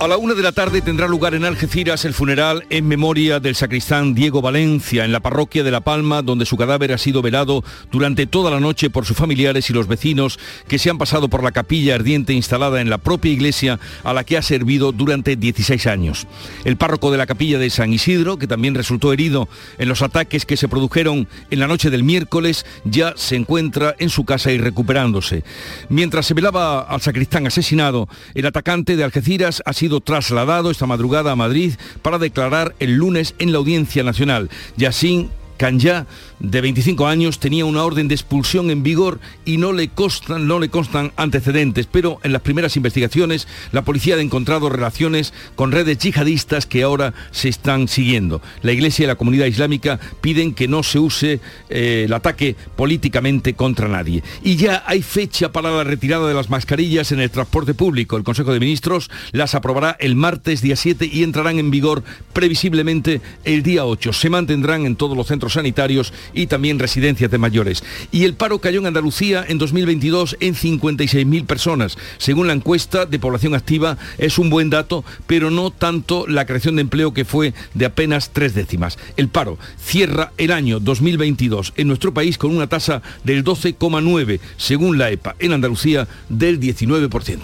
A la una de la tarde tendrá lugar en Algeciras el funeral en memoria del sacristán Diego Valencia en la parroquia de La Palma, donde su cadáver ha sido velado durante toda la noche por sus familiares y los vecinos que se han pasado por la capilla ardiente instalada en la propia iglesia a la que ha servido durante 16 años. El párroco de la capilla de San Isidro, que también resultó herido en los ataques que se produjeron en la noche del miércoles, ya se encuentra en su casa y recuperándose. Mientras se velaba al sacristán asesinado, el atacante de Algeciras ha sido trasladado esta madrugada a Madrid para declarar el lunes en la Audiencia Nacional. Yassin Kanya de 25 años, tenía una orden de expulsión en vigor y no le, constan, no le constan antecedentes, pero en las primeras investigaciones la policía ha encontrado relaciones con redes yihadistas que ahora se están siguiendo. La Iglesia y la comunidad islámica piden que no se use eh, el ataque políticamente contra nadie. Y ya hay fecha para la retirada de las mascarillas en el transporte público. El Consejo de Ministros las aprobará el martes día 7 y entrarán en vigor previsiblemente el día 8. Se mantendrán en todos los centros sanitarios y también residencias de mayores. Y el paro cayó en Andalucía en 2022 en 56.000 personas. Según la encuesta de población activa, es un buen dato, pero no tanto la creación de empleo que fue de apenas tres décimas. El paro cierra el año 2022 en nuestro país con una tasa del 12,9, según la EPA, en Andalucía del 19%.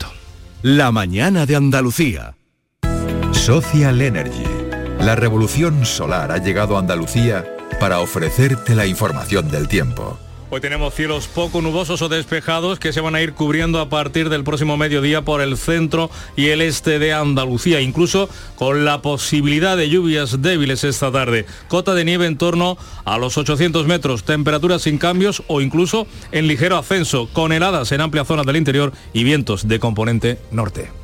La mañana de Andalucía. Social Energy. La revolución solar ha llegado a Andalucía para ofrecerte la información del tiempo. Hoy tenemos cielos poco nubosos o despejados que se van a ir cubriendo a partir del próximo mediodía por el centro y el este de Andalucía, incluso con la posibilidad de lluvias débiles esta tarde. Cota de nieve en torno a los 800 metros, temperaturas sin cambios o incluso en ligero ascenso, con heladas en amplias zonas del interior y vientos de componente norte.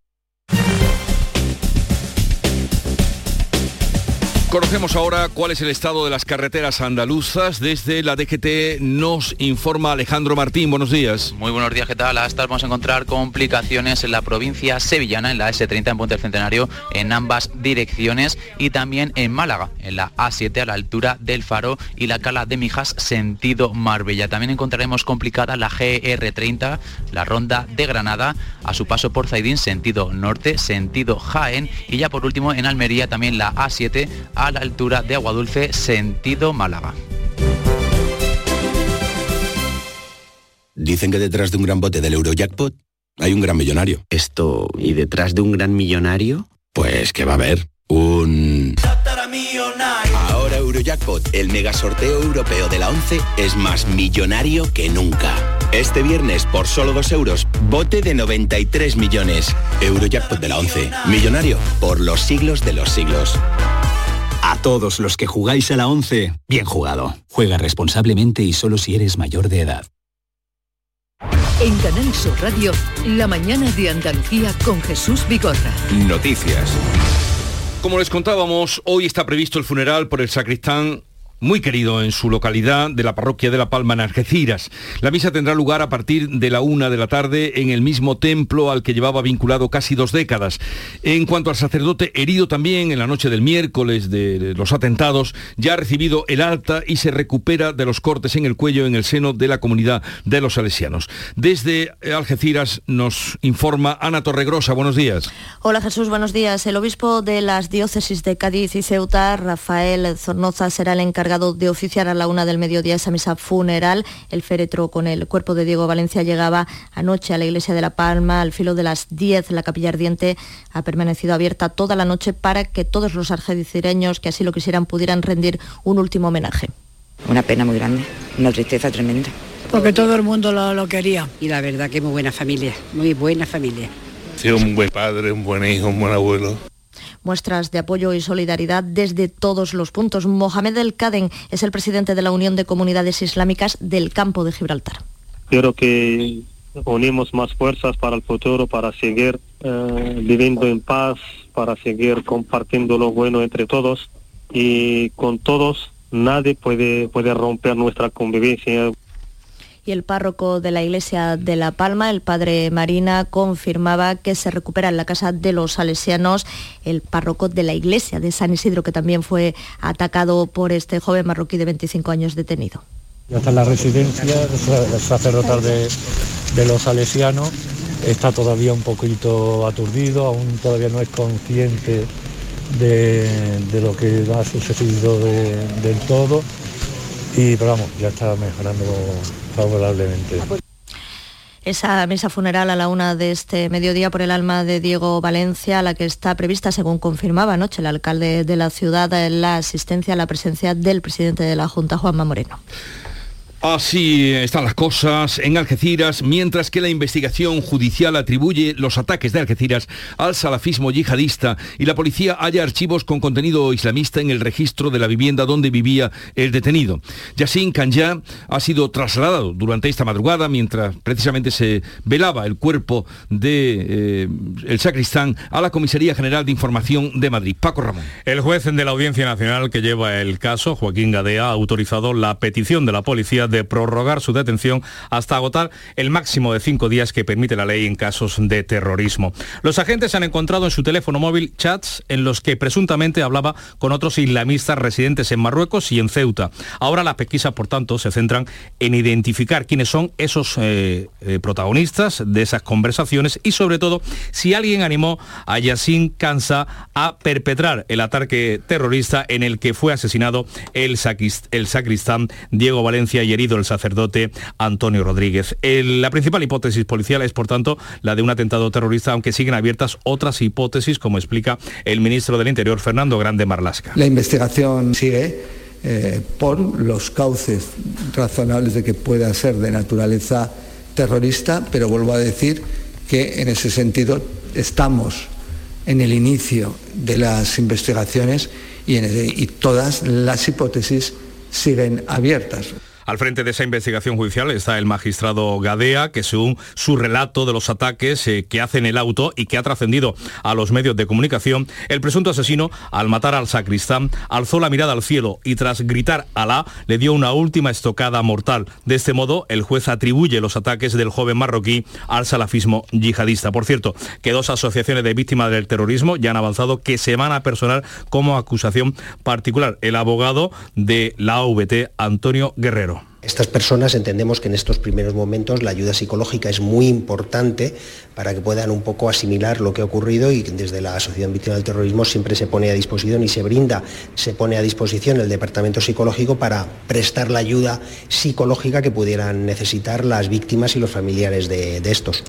Conocemos ahora cuál es el estado de las carreteras andaluzas. Desde la DGT nos informa Alejandro Martín. Buenos días. Muy buenos días, ¿qué tal? Hasta vamos a encontrar complicaciones en la provincia sevillana, en la S30 en Puente del Centenario, en ambas direcciones y también en Málaga, en la A7 a la altura del Faro y la Cala de Mijas, sentido Marbella. También encontraremos complicada la GR30, la ronda de Granada, a su paso por Zaidín, sentido norte, sentido Jaén y ya por último en Almería también la A7 a la altura de Agua Dulce, sentido Málaga. Dicen que detrás de un gran bote del Eurojackpot hay un gran millonario. Esto, ¿y detrás de un gran millonario? Pues que va a haber un... Ahora Eurojackpot, el mega sorteo europeo de la 11, es más millonario que nunca. Este viernes, por solo 2 euros, bote de 93 millones. Eurojackpot de la 11, millonario por los siglos de los siglos. Todos los que jugáis a la 11, bien jugado. Juega responsablemente y solo si eres mayor de edad. En Canal Sur Radio, la mañana de Andalucía con Jesús Vigorra. Noticias. Como les contábamos, hoy está previsto el funeral por el sacristán muy querido en su localidad de la parroquia de La Palma en Algeciras. La misa tendrá lugar a partir de la una de la tarde en el mismo templo al que llevaba vinculado casi dos décadas. En cuanto al sacerdote herido también en la noche del miércoles de los atentados, ya ha recibido el alta y se recupera de los cortes en el cuello en el seno de la comunidad de los salesianos. Desde Algeciras nos informa Ana Torregrosa. Buenos días. Hola Jesús, buenos días. El obispo de las diócesis de Cádiz y Ceuta, Rafael Zornoza, será el encargado de oficiar a la una del mediodía esa misa funeral. El féretro con el cuerpo de Diego Valencia llegaba anoche a la iglesia de La Palma al filo de las 10. La capilla ardiente ha permanecido abierta toda la noche para que todos los argedicireños que así lo quisieran pudieran rendir un último homenaje. Una pena muy grande, una tristeza tremenda. Porque todo el mundo lo, lo quería. Y la verdad que muy buena familia, muy buena familia. Sí, un buen padre, un buen hijo, un buen abuelo. Muestras de apoyo y solidaridad desde todos los puntos. Mohamed El Kaden es el presidente de la Unión de Comunidades Islámicas del Campo de Gibraltar. Quiero que unimos más fuerzas para el futuro, para seguir eh, viviendo en paz, para seguir compartiendo lo bueno entre todos y con todos nadie puede, puede romper nuestra convivencia. Y el párroco de la iglesia de La Palma, el padre Marina, confirmaba que se recupera en la casa de los salesianos el párroco de la iglesia de San Isidro, que también fue atacado por este joven marroquí de 25 años detenido. Ya está en la residencia sacerdotal de, de los salesianos, está todavía un poquito aturdido, aún todavía no es consciente de, lo que ha sucedido del todo, y pero vamos, ya está mejorando favorablemente. Esa mesa funeral a la una de este mediodía por el alma de Diego Valencia, la que está prevista, según confirmaba anoche el alcalde de la ciudad, la asistencia a la presencia del presidente de la Junta, Juanma Moreno. Así están las cosas en Algeciras, mientras que la investigación judicial atribuye los ataques de Algeciras al salafismo yihadista y la policía halla archivos con contenido islamista en el registro de la vivienda donde vivía el detenido. Yassin Kanya ha sido trasladado durante esta madrugada mientras precisamente se velaba el cuerpo de eh, el sacristán a la Comisaría General de Información de Madrid. Paco Ramón. El juez de la Audiencia Nacional que lleva el caso, Joaquín Gadea, ha autorizado la petición de la policía de prorrogar su detención hasta agotar el máximo de cinco días que permite la ley en casos de terrorismo. Los agentes han encontrado en su teléfono móvil chats en los que presuntamente hablaba con otros islamistas residentes en Marruecos y en Ceuta. Ahora las pesquisas, por tanto, se centran en identificar quiénes son esos eh, eh, protagonistas de esas conversaciones y sobre todo si alguien animó a Yassin Kansa a perpetrar el ataque terrorista en el que fue asesinado el, sacristán Diego Valencia y el sacerdote Antonio Rodríguez. la principal hipótesis policial es, por tanto, la de un atentado terrorista, aunque siguen abiertas otras hipótesis, como explica el ministro del Interior, Fernando Grande Marlasca. La investigación sigue eh, por los cauces razonables de que pueda ser de naturaleza terrorista, pero vuelvo a decir que en ese sentido estamos en el inicio de las investigaciones y, y todas las hipótesis siguen abiertas. Al frente de esa investigación judicial está el magistrado Gadea, que según su relato de los ataques eh, que hace en el auto y que ha trascendido a los medios de comunicación, el presunto asesino, al matar al sacristán, alzó la mirada al cielo y tras gritar Alá, le dio una última estocada mortal. De este modo, el juez atribuye los ataques del joven marroquí al salafismo yihadista. Por cierto, que dos asociaciones de víctimas del terrorismo ya han avanzado que se van a personar como acusación particular. El abogado de la AVT, Antonio Guerrero. Estas personas entendemos que en estos primeros momentos la ayuda psicológica es muy importante para que puedan un poco asimilar lo que ha ocurrido y desde la Asociación Víctima del Terrorismo siempre se pone a disposición y se brinda, se pone a disposición el Departamento Psicológico para prestar la ayuda psicológica que pudieran necesitar las víctimas y los familiares de, de estos.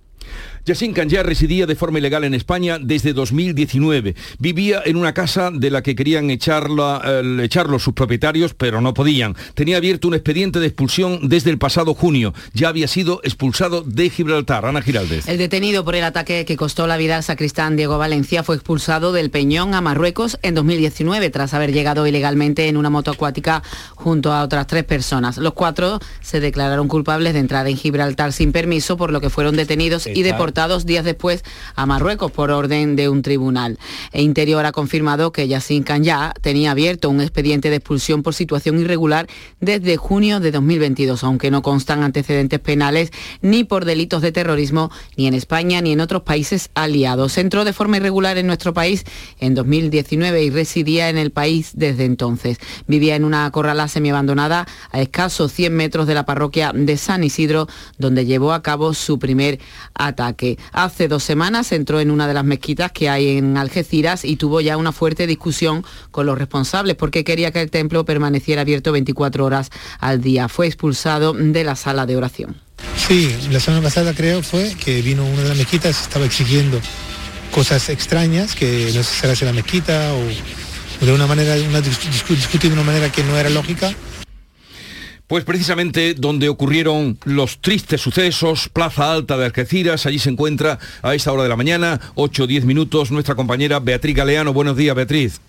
Yassin Kanya residía de forma ilegal en España desde 2019. Vivía en una casa de la que querían echarla, echarlo sus propietarios, pero no podían. Tenía abierto un expediente de expulsión desde el pasado junio. Ya había sido expulsado de Gibraltar. Ana Giraldez. El detenido por el ataque que costó la vida al sacristán Diego Valencia fue expulsado del Peñón a Marruecos en 2019 tras haber llegado ilegalmente en una moto acuática junto a otras tres personas. Los cuatro se declararon culpables de entrar en Gibraltar sin permiso, por lo que fueron detenidos y deportados días después a Marruecos por orden de un tribunal. E Interior ha confirmado que Yassin Kanya tenía abierto un expediente de expulsión por situación irregular desde junio de 2022, aunque no constan antecedentes penales ni por delitos de terrorismo ni en España ni en otros países aliados. Entró de forma irregular en nuestro país en 2019 y residía en el país desde entonces. Vivía en una corrala semiabandonada a escasos 100 metros de la parroquia de San Isidro, donde llevó a cabo su primer ataque hace dos semanas entró en una de las mezquitas que hay en Algeciras y tuvo ya una fuerte discusión con los responsables porque quería que el templo permaneciera abierto 24 horas al día. Fue expulsado de la sala de oración. Sí, la semana pasada creo fue que vino una de las mezquitas, estaba exigiendo cosas extrañas que no se cerrase la mezquita o, de una manera, una, discutir de una manera que no era lógica Pues precisamente donde ocurrieron los tristes sucesos, Plaza Alta de Algeciras, allí se encuentra a esta hora de la mañana, 8 o 10 minutos, nuestra compañera Beatriz Galeano. Buenos días, Beatriz.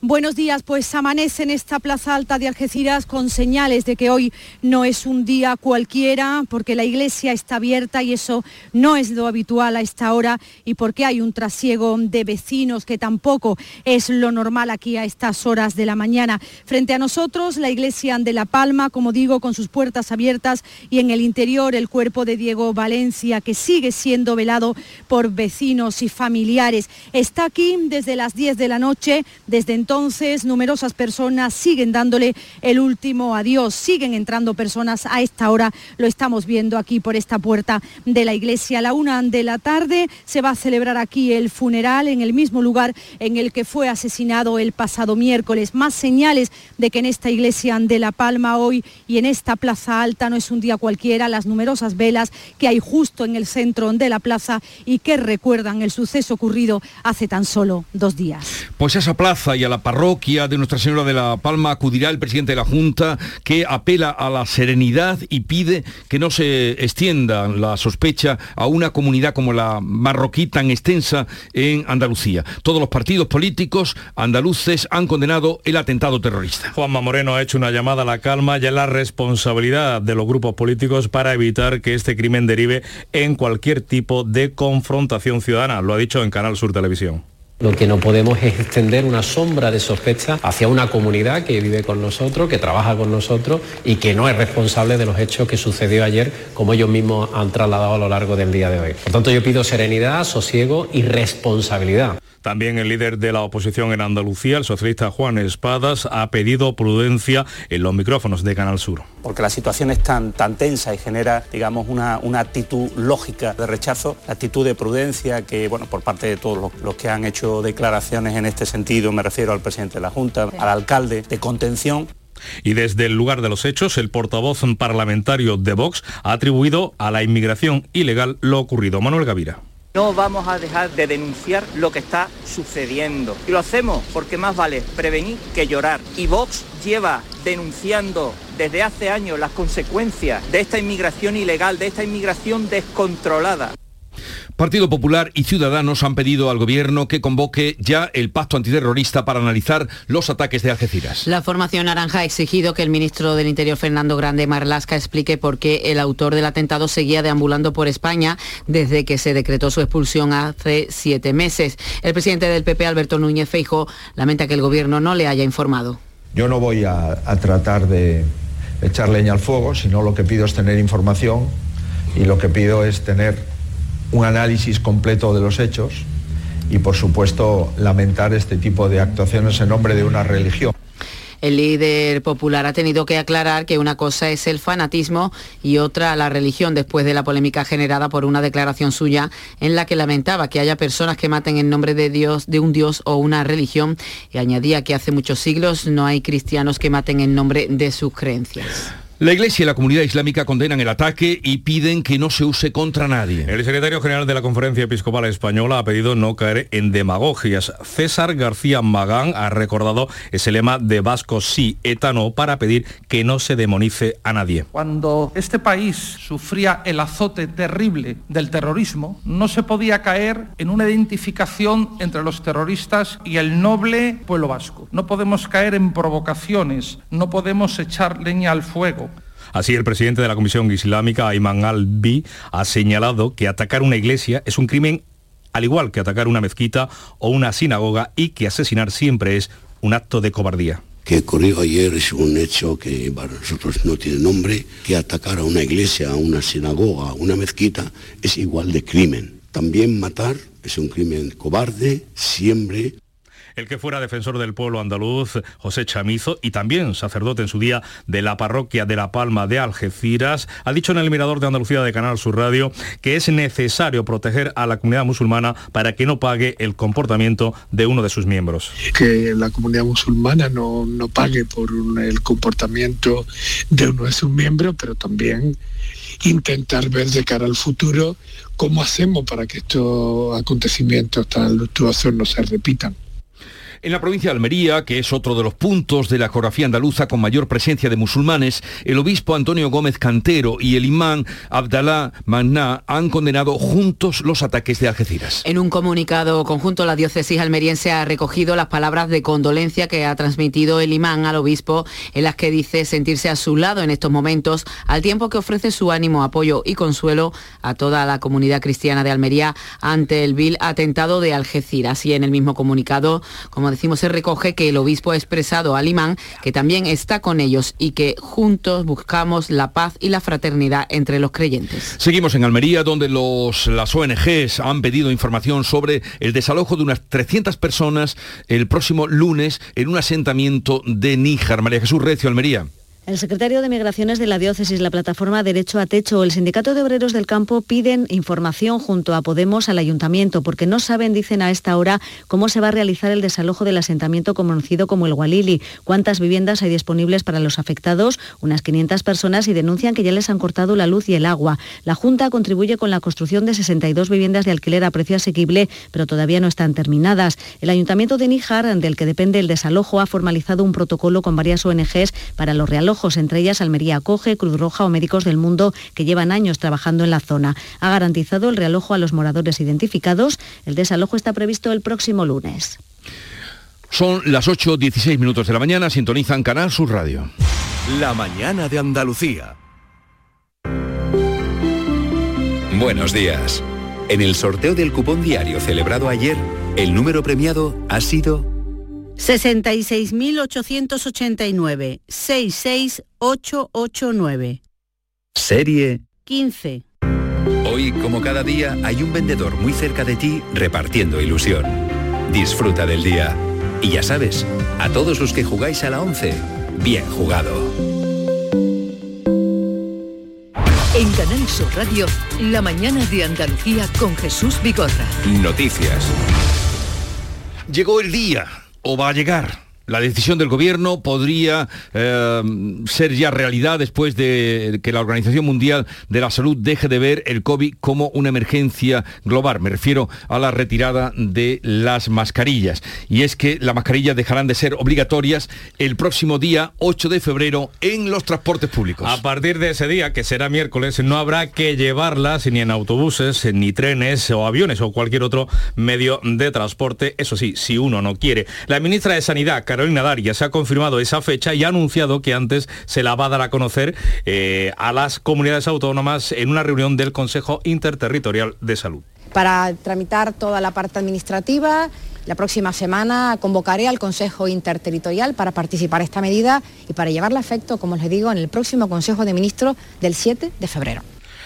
Buenos días, pues amanece en esta plaza alta de Algeciras con señales de que hoy no es un día cualquiera, porque la iglesia está abierta y eso no es lo habitual a esta hora y porque hay un trasiego de vecinos que tampoco es lo normal aquí a estas horas de la mañana. Frente a nosotros, la iglesia de La Palma, como digo, con sus puertas abiertas y en el interior el cuerpo de Diego Valencia, que sigue siendo velado por vecinos y familiares. Está aquí desde las 10 de la noche, desde entonces entonces numerosas personas siguen dándole el último adiós, siguen entrando personas a esta hora, lo estamos viendo aquí por esta puerta de la iglesia. A la una de la tarde se va a celebrar aquí el funeral en el mismo lugar en el que fue asesinado el pasado miércoles. Más señales de que en esta iglesia de La Palma hoy y en esta plaza alta no es un día cualquiera, las numerosas velas que hay justo en el centro de la plaza y que recuerdan el suceso ocurrido hace tan solo dos días. Pues esa plaza y a la parroquia de Nuestra Señora de la Palma acudirá el presidente de la Junta que apela a la serenidad y pide que no se extienda la sospecha a una comunidad como la marroquí tan extensa en Andalucía. Todos los partidos políticos andaluces han condenado el atentado terrorista. Juanma Moreno ha hecho una llamada a la calma y a la responsabilidad de los grupos políticos para evitar que este crimen derive en cualquier tipo de confrontación ciudadana. Lo ha dicho en Canal Sur Televisión. Lo que no podemos es extender una sombra de sospecha hacia una comunidad que vive con nosotros, que trabaja con nosotros y que no es responsable de los hechos que sucedió ayer, como ellos mismos han trasladado a lo largo del día de hoy. Por tanto, yo pido serenidad, sosiego y responsabilidad. También el líder de la oposición en Andalucía, el socialista Juan Espadas, ha pedido prudencia en los micrófonos de Canal Sur. Porque la situación es tan, tan tensa y genera, digamos, una, una actitud lógica de rechazo, la actitud de prudencia que, bueno, por parte de todos los, los que han hecho declaraciones en este sentido, me refiero al presidente de la Junta, al alcalde, de contención. Y desde el lugar de los hechos, el portavoz parlamentario de Vox ha atribuido a la inmigración ilegal lo ocurrido. Manuel Gavira. No vamos a dejar de denunciar lo que está sucediendo. Y lo hacemos porque más vale prevenir que llorar. Y Vox lleva denunciando desde hace años las consecuencias de esta inmigración ilegal, de esta inmigración descontrolada. Partido Popular y Ciudadanos han pedido al gobierno que convoque ya el pacto antiterrorista para analizar los ataques de Algeciras. La formación naranja ha exigido que el ministro del Interior Fernando Grande Marlasca explique por qué el autor del atentado seguía deambulando por España desde que se decretó su expulsión hace siete meses. El presidente del PP, Alberto Núñez Feijo, lamenta que el gobierno no le haya informado. Yo no voy a, a tratar de echar leña al fuego, sino lo que pido es tener información y lo que pido es tener un análisis completo de los hechos y, por supuesto, lamentar este tipo de actuaciones en nombre de una religión. El líder popular ha tenido que aclarar que una cosa es el fanatismo y otra la religión después de la polémica generada por una declaración suya en la que lamentaba que haya personas que maten en nombre de Dios, de un Dios o una religión y añadía que hace muchos siglos no hay cristianos que maten en nombre de sus creencias. La Iglesia y la comunidad islámica condenan el ataque y piden que no se use contra nadie. El secretario general de la Conferencia Episcopal Española ha pedido no caer en demagogias. César García Magán ha recordado ese lema de Vasco sí, etano, para pedir que no se demonice a nadie. Cuando este país sufría el azote terrible del terrorismo, no se podía caer en una identificación entre los terroristas y el noble pueblo vasco. No podemos caer en provocaciones, no podemos echar leña al fuego. Así, el presidente de la Comisión Islámica, Ayman Albi, ha señalado que atacar una iglesia es un crimen al igual que atacar una mezquita o una sinagoga y que asesinar siempre es un acto de cobardía que ocurrió ayer es un hecho que para nosotros no tiene nombre, que atacar a una iglesia, a una sinagoga, a una mezquita es igual de crimen. También matar es un crimen cobarde, siempre el que fuera defensor del pueblo andaluz, José Chamizo, y también sacerdote en su día de la parroquia de La Palma de Algeciras, ha dicho en el Mirador de Andalucía de Canal Sur Radio que es necesario proteger a la comunidad musulmana para que no pague el comportamiento de uno de sus miembros. Que la comunidad musulmana no, no pague por el comportamiento de uno de sus miembros, pero también intentar ver de cara al futuro cómo hacemos para que estos acontecimientos tan luctuosos no se repitan. En la provincia de Almería, que es otro de los puntos de la geografía andaluza con mayor presencia de musulmanes, el obispo Antonio Gómez Cantero y el imán Abdalá Magná han condenado juntos los ataques de Algeciras. En un comunicado conjunto, la diócesis almeriense ha recogido las palabras de condolencia que ha transmitido el imán al obispo, en las que dice sentirse a su lado en estos momentos, al tiempo que ofrece su ánimo, apoyo y consuelo a toda la comunidad cristiana de Almería ante el vil atentado de Algeciras. Y en el mismo comunicado, como decimos, se recoge que el obispo ha expresado al imán que también está con ellos y que juntos buscamos la paz y la fraternidad entre los creyentes. Seguimos en Almería, donde los, las ONGs han pedido información sobre el desalojo de unas 300 personas el próximo lunes en un asentamiento de Níjar. María Jesús Recio, Almería. El secretario de Migraciones de la Diócesis, la plataforma Derecho a Techo, el Sindicato de Obreros del Campo piden información junto a Podemos al Ayuntamiento porque no saben, dicen a esta hora, cómo se va a realizar el desalojo del asentamiento conocido como el Gualili, cuántas viviendas hay disponibles para los afectados, unas 500 personas y denuncian que ya les han cortado la luz y el agua. La Junta contribuye con la construcción de 62 viviendas de alquiler a precio asequible, pero todavía no están terminadas. El Ayuntamiento de Níjar, del que depende el desalojo, ha formalizado un protocolo con varias ONGs para los entre ellas Almería Acoge, Cruz Roja o Médicos del Mundo, que llevan años trabajando en la zona. Ha garantizado el realojo a los moradores identificados. El desalojo está previsto el próximo lunes. Son las 8.16 minutos de la mañana, sintonizan Canal Sur Radio. La mañana de Andalucía. Buenos días. En el sorteo del cupón diario celebrado ayer, el número premiado ha sido 66.889 66889. Serie 15. Hoy, como cada día, hay un vendedor muy cerca de ti repartiendo ilusión. Disfruta del día. Y ya sabes, a todos los que jugáis a la 11, bien jugado. En Canal Sur Radio, la mañana de Andalucía con Jesús Bigorra. Noticias. Llegó el día o va a llegar. La decisión del gobierno podría eh, ser ya realidad después de que la Organización Mundial de la Salud deje de ver el COVID como una emergencia global. Me refiero a la retirada de las mascarillas. Y es que las mascarillas dejarán de ser obligatorias el próximo día 8 de febrero en los transportes públicos. A partir de ese día, que será miércoles, no habrá que llevarlas ni en autobuses, ni trenes o aviones o cualquier otro medio de transporte. Eso sí, si uno no quiere. La ministra de Sanidad, Carolina se ha confirmado esa fecha y ha anunciado que antes se la va a dar a conocer eh, a las comunidades autónomas en una reunión del Consejo Interterritorial de Salud. Para tramitar toda la parte administrativa, la próxima semana convocaré al Consejo Interterritorial para participar esta medida y para llevarla a efecto, como les digo, en el próximo Consejo de Ministros del 7 de febrero.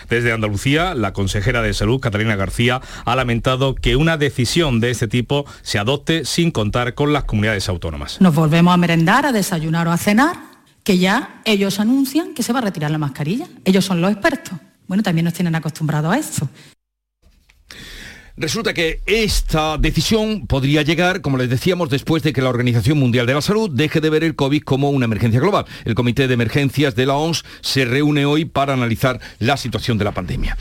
Desde Andalucía, la consejera de Salud, Catalina García, ha lamentado que una decisión de este tipo se adopte sin contar con las comunidades autónomas. Nos volvemos a merendar, a desayunar o a cenar, que ya ellos anuncian que se va a retirar la mascarilla. Ellos son los expertos. Bueno, también nos tienen acostumbrados a esto. Resulta que esta decisión podría llegar, como les decíamos, después de que la Organización Mundial de la Salud deje de ver el COVID como una emergencia global. El Comité de Emergencias de la OMS se reúne hoy para analizar la situación de la pandemia.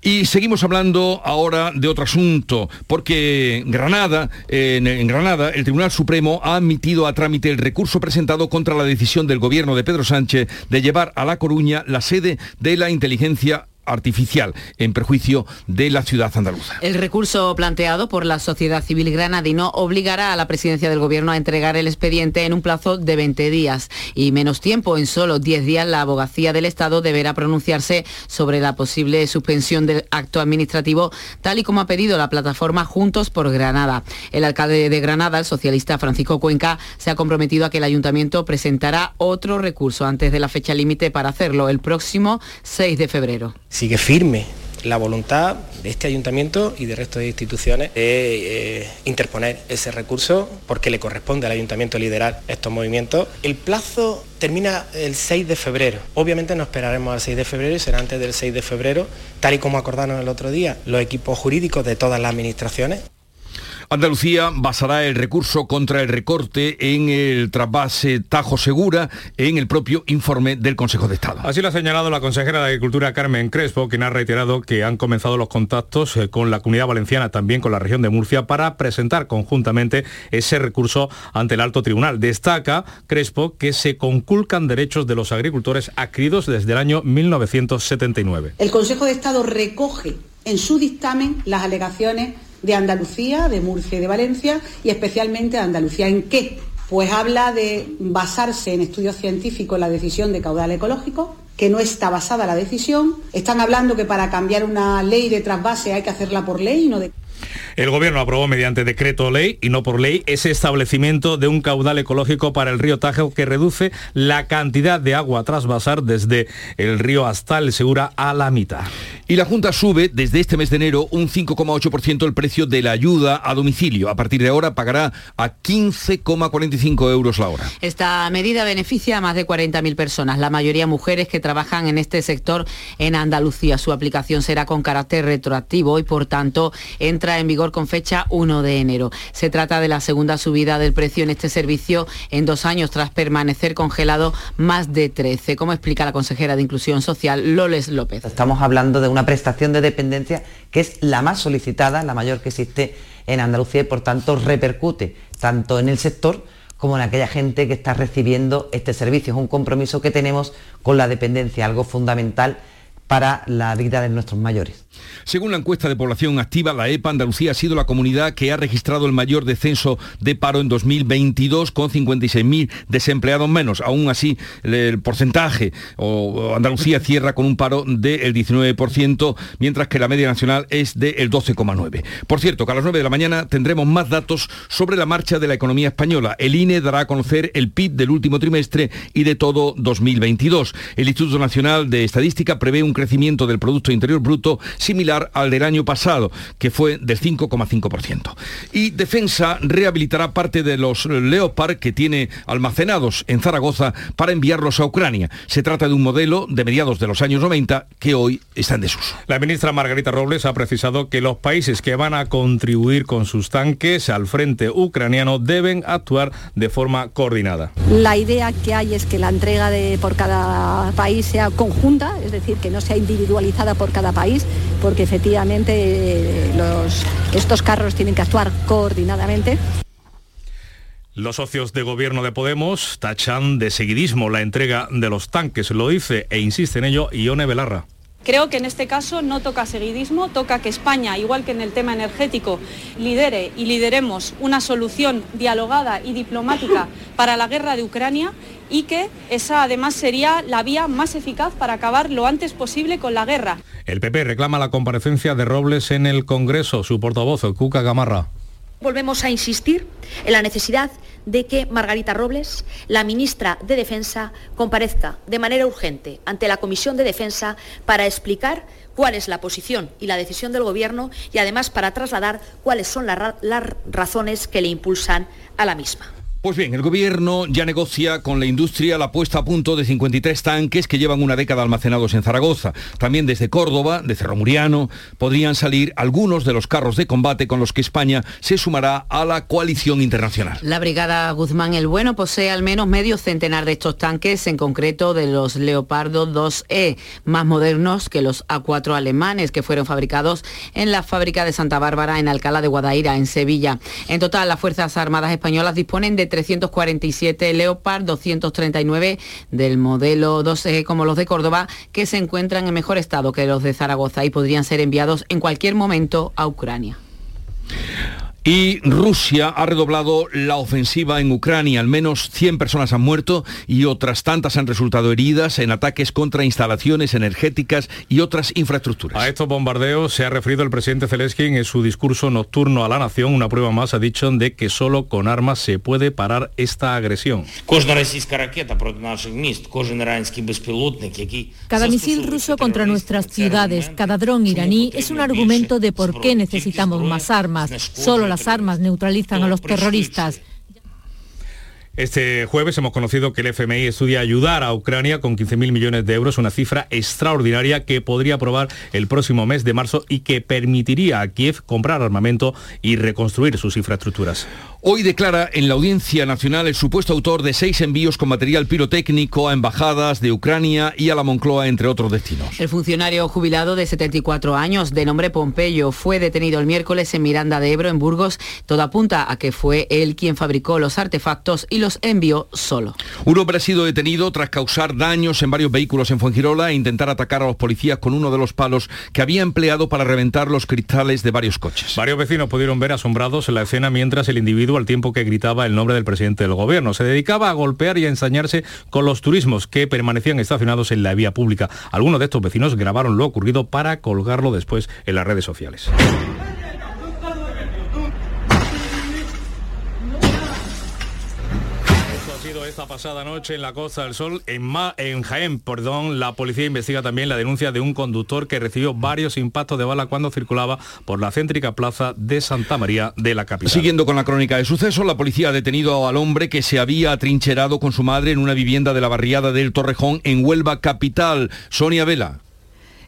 Y seguimos hablando ahora de otro asunto, porque Granada, en, en Granada, el Tribunal Supremo ha admitido a trámite el recurso presentado contra la decisión del gobierno de Pedro Sánchez de llevar a La Coruña la sede de la inteligencia artificial en perjuicio de la ciudad andaluza. El recurso planteado por la sociedad civil granadino obligará a la presidencia del gobierno a entregar el expediente en un plazo de 20 días y menos tiempo, en solo 10 días la abogacía del Estado deberá pronunciarse sobre la posible suspensión del acto administrativo, tal y como ha pedido la plataforma Juntos por Granada. El alcalde de Granada, el socialista Francisco Cuenca, se ha comprometido a que el ayuntamiento presentará otro recurso antes de la fecha límite para hacerlo el próximo 6 de febrero sigue firme la voluntad de este ayuntamiento y de resto de instituciones de eh, interponer ese recurso porque le corresponde al ayuntamiento liderar estos movimientos. El plazo termina el 6 de febrero. Obviamente no esperaremos al 6 de febrero y será antes del 6 de febrero, tal y como acordaron el otro día los equipos jurídicos de todas las administraciones Andalucía basará el recurso contra el recorte en el trasvase Tajo Segura en el propio informe del Consejo de Estado. Así lo ha señalado la consejera de Agricultura Carmen Crespo, quien ha reiterado que han comenzado los contactos eh, con la Comunidad Valenciana, también con la región de Murcia, para presentar conjuntamente ese recurso ante el alto tribunal. Destaca Crespo que se conculcan derechos de los agricultores adquiridos desde el año 1979. El Consejo de Estado recoge en su dictamen las alegaciones de Andalucía, de Murcia y de Valencia, y especialmente de Andalucía. ¿En qué? Pues habla de basarse en estudios científicos la decisión de caudal ecológico, que no está basada la decisión. Están hablando que para cambiar una ley de trasvase hay que hacerla por ley y no de... El Gobierno aprobó mediante decreto ley y no por ley ese establecimiento de un caudal ecológico para el río Tajo que reduce la cantidad de agua a trasvasar desde el río hasta el Segura a la mitad. Y la Junta sube desde este mes de enero un 5,8% el precio de la ayuda a domicilio. A partir de ahora pagará a 15,45 euros la hora. Esta medida beneficia a más de 40.000 personas, la mayoría mujeres que trabajan en este sector en Andalucía. Su aplicación será con carácter retroactivo y por tanto entra en vigor con fecha 1 de enero. Se trata de la segunda subida del precio en este servicio en dos años tras permanecer congelado más de 13, como explica la consejera de Inclusión Social, Loles López. Estamos hablando de una prestación de dependencia que es la más solicitada, la mayor que existe en Andalucía y por tanto repercute tanto en el sector como en aquella gente que está recibiendo este servicio. Es un compromiso que tenemos con la dependencia, algo fundamental para la vida de nuestros mayores. Según la encuesta de población activa, la EPA Andalucía ha sido la comunidad que ha registrado el mayor descenso de paro en 2022 con 56.000 desempleados menos. Aún así, el porcentaje o Andalucía cierra con un paro del 19%, mientras que la media nacional es del 12,9%. Por cierto, que a las 9 de la mañana tendremos más datos sobre la marcha de la economía española. El INE dará a conocer el PIB del último trimestre y de todo 2022. El Instituto Nacional de Estadística prevé un crecimiento del Producto Interior Bruto similar al del año pasado, que fue del 5,5%. Y Defensa rehabilitará parte de los Leopard que tiene almacenados en Zaragoza para enviarlos a Ucrania. Se trata de un modelo de mediados de los años 90 que hoy está en desuso. La ministra Margarita Robles ha precisado que los países que van a contribuir con sus tanques al frente ucraniano deben actuar de forma coordinada. La idea que hay es que la entrega de, por cada país sea conjunta, es decir, que no sea individualizada por cada país, porque efectivamente eh, los, estos carros tienen que actuar coordinadamente. Los socios de gobierno de Podemos tachan de seguidismo la entrega de los tanques. Lo dice e insiste en ello Ione Belarra. Creo que en este caso no toca seguidismo, toca que España, igual que en el tema energético, lidere y lideremos una solución dialogada y diplomática para la guerra de Ucrania y que esa además sería la vía más eficaz para acabar lo antes posible con la guerra. El PP reclama la comparecencia de Robles en el Congreso. Su portavoz, Cuca Gamarra. Volvemos a insistir en la necesidad de que Margarita Robles, la ministra de Defensa, comparezca de manera urgente ante la Comisión de Defensa para explicar cuál es la posición y la decisión del Gobierno y además para trasladar cuáles son las, razones que le impulsan a la misma. Pues bien, el gobierno ya negocia con la industria la puesta a punto de 53 tanques que llevan una década almacenados en Zaragoza. También desde Córdoba, de Cerro Muriano, podrían salir algunos de los carros de combate con los que España se sumará a la coalición internacional. La brigada Guzmán el Bueno posee al menos medio centenar de estos tanques, en concreto de los Leopardo 2E, más modernos que los A4 alemanes que fueron fabricados en la fábrica de Santa Bárbara en Alcalá de Guadaira, en Sevilla. En total, las Fuerzas Armadas Españolas disponen de 347 Leopard, 239 del modelo 12 como los de Córdoba, que se encuentran en mejor estado que los de Zaragoza y podrían ser enviados en cualquier momento a Ucrania. Y Rusia ha redoblado la ofensiva en Ucrania. Al menos 100 personas han muerto y otras tantas han resultado heridas en ataques contra instalaciones energéticas y otras infraestructuras. A estos bombardeos se ha referido el presidente Zelensky en su discurso nocturno a la nación. Una prueba más ha dicho de que solo con armas se puede parar esta agresión. Cada misil ruso contra nuestras ciudades, cada dron iraní es un argumento de por qué necesitamos más armas. Solo las armas neutralizan a los terroristas. Este jueves hemos conocido que el FMI estudia ayudar a Ucrania con 15.000 millones de euros, una cifra extraordinaria que podría aprobar el próximo mes de marzo y que permitiría a Kiev comprar armamento y reconstruir sus infraestructuras. Hoy declara en la Audiencia Nacional el supuesto autor de seis envíos con material pirotécnico a embajadas de Ucrania y a la Moncloa, entre otros destinos. El funcionario jubilado de 74 años, de nombre Pompeyo, fue detenido el miércoles en Miranda de Ebro, en Burgos. Todo apunta a que fue él quien fabricó los artefactos y los envió solo. Un hombre ha sido detenido tras causar daños en varios vehículos en Fuengirola e intentar atacar a los policías con uno de los palos que había empleado para reventar los cristales de varios coches. Varios vecinos pudieron ver asombrados en la escena mientras el individuo al tiempo que gritaba el nombre del presidente del gobierno. Se dedicaba a golpear y a ensañarse con los turismos que permanecían estacionados en la vía pública. Algunos de estos vecinos grabaron lo ocurrido para colgarlo después en las redes sociales. Esta pasada noche en la Costa del Sol, en, Ma en Jaén, perdón, la policía investiga también la denuncia de un conductor que recibió varios impactos de bala cuando circulaba por la céntrica plaza de Santa María de la capital. Siguiendo con la crónica de sucesos, la policía ha detenido al hombre que se había atrincherado con su madre en una vivienda de la barriada del Torrejón en Huelva capital. Sonia Vela.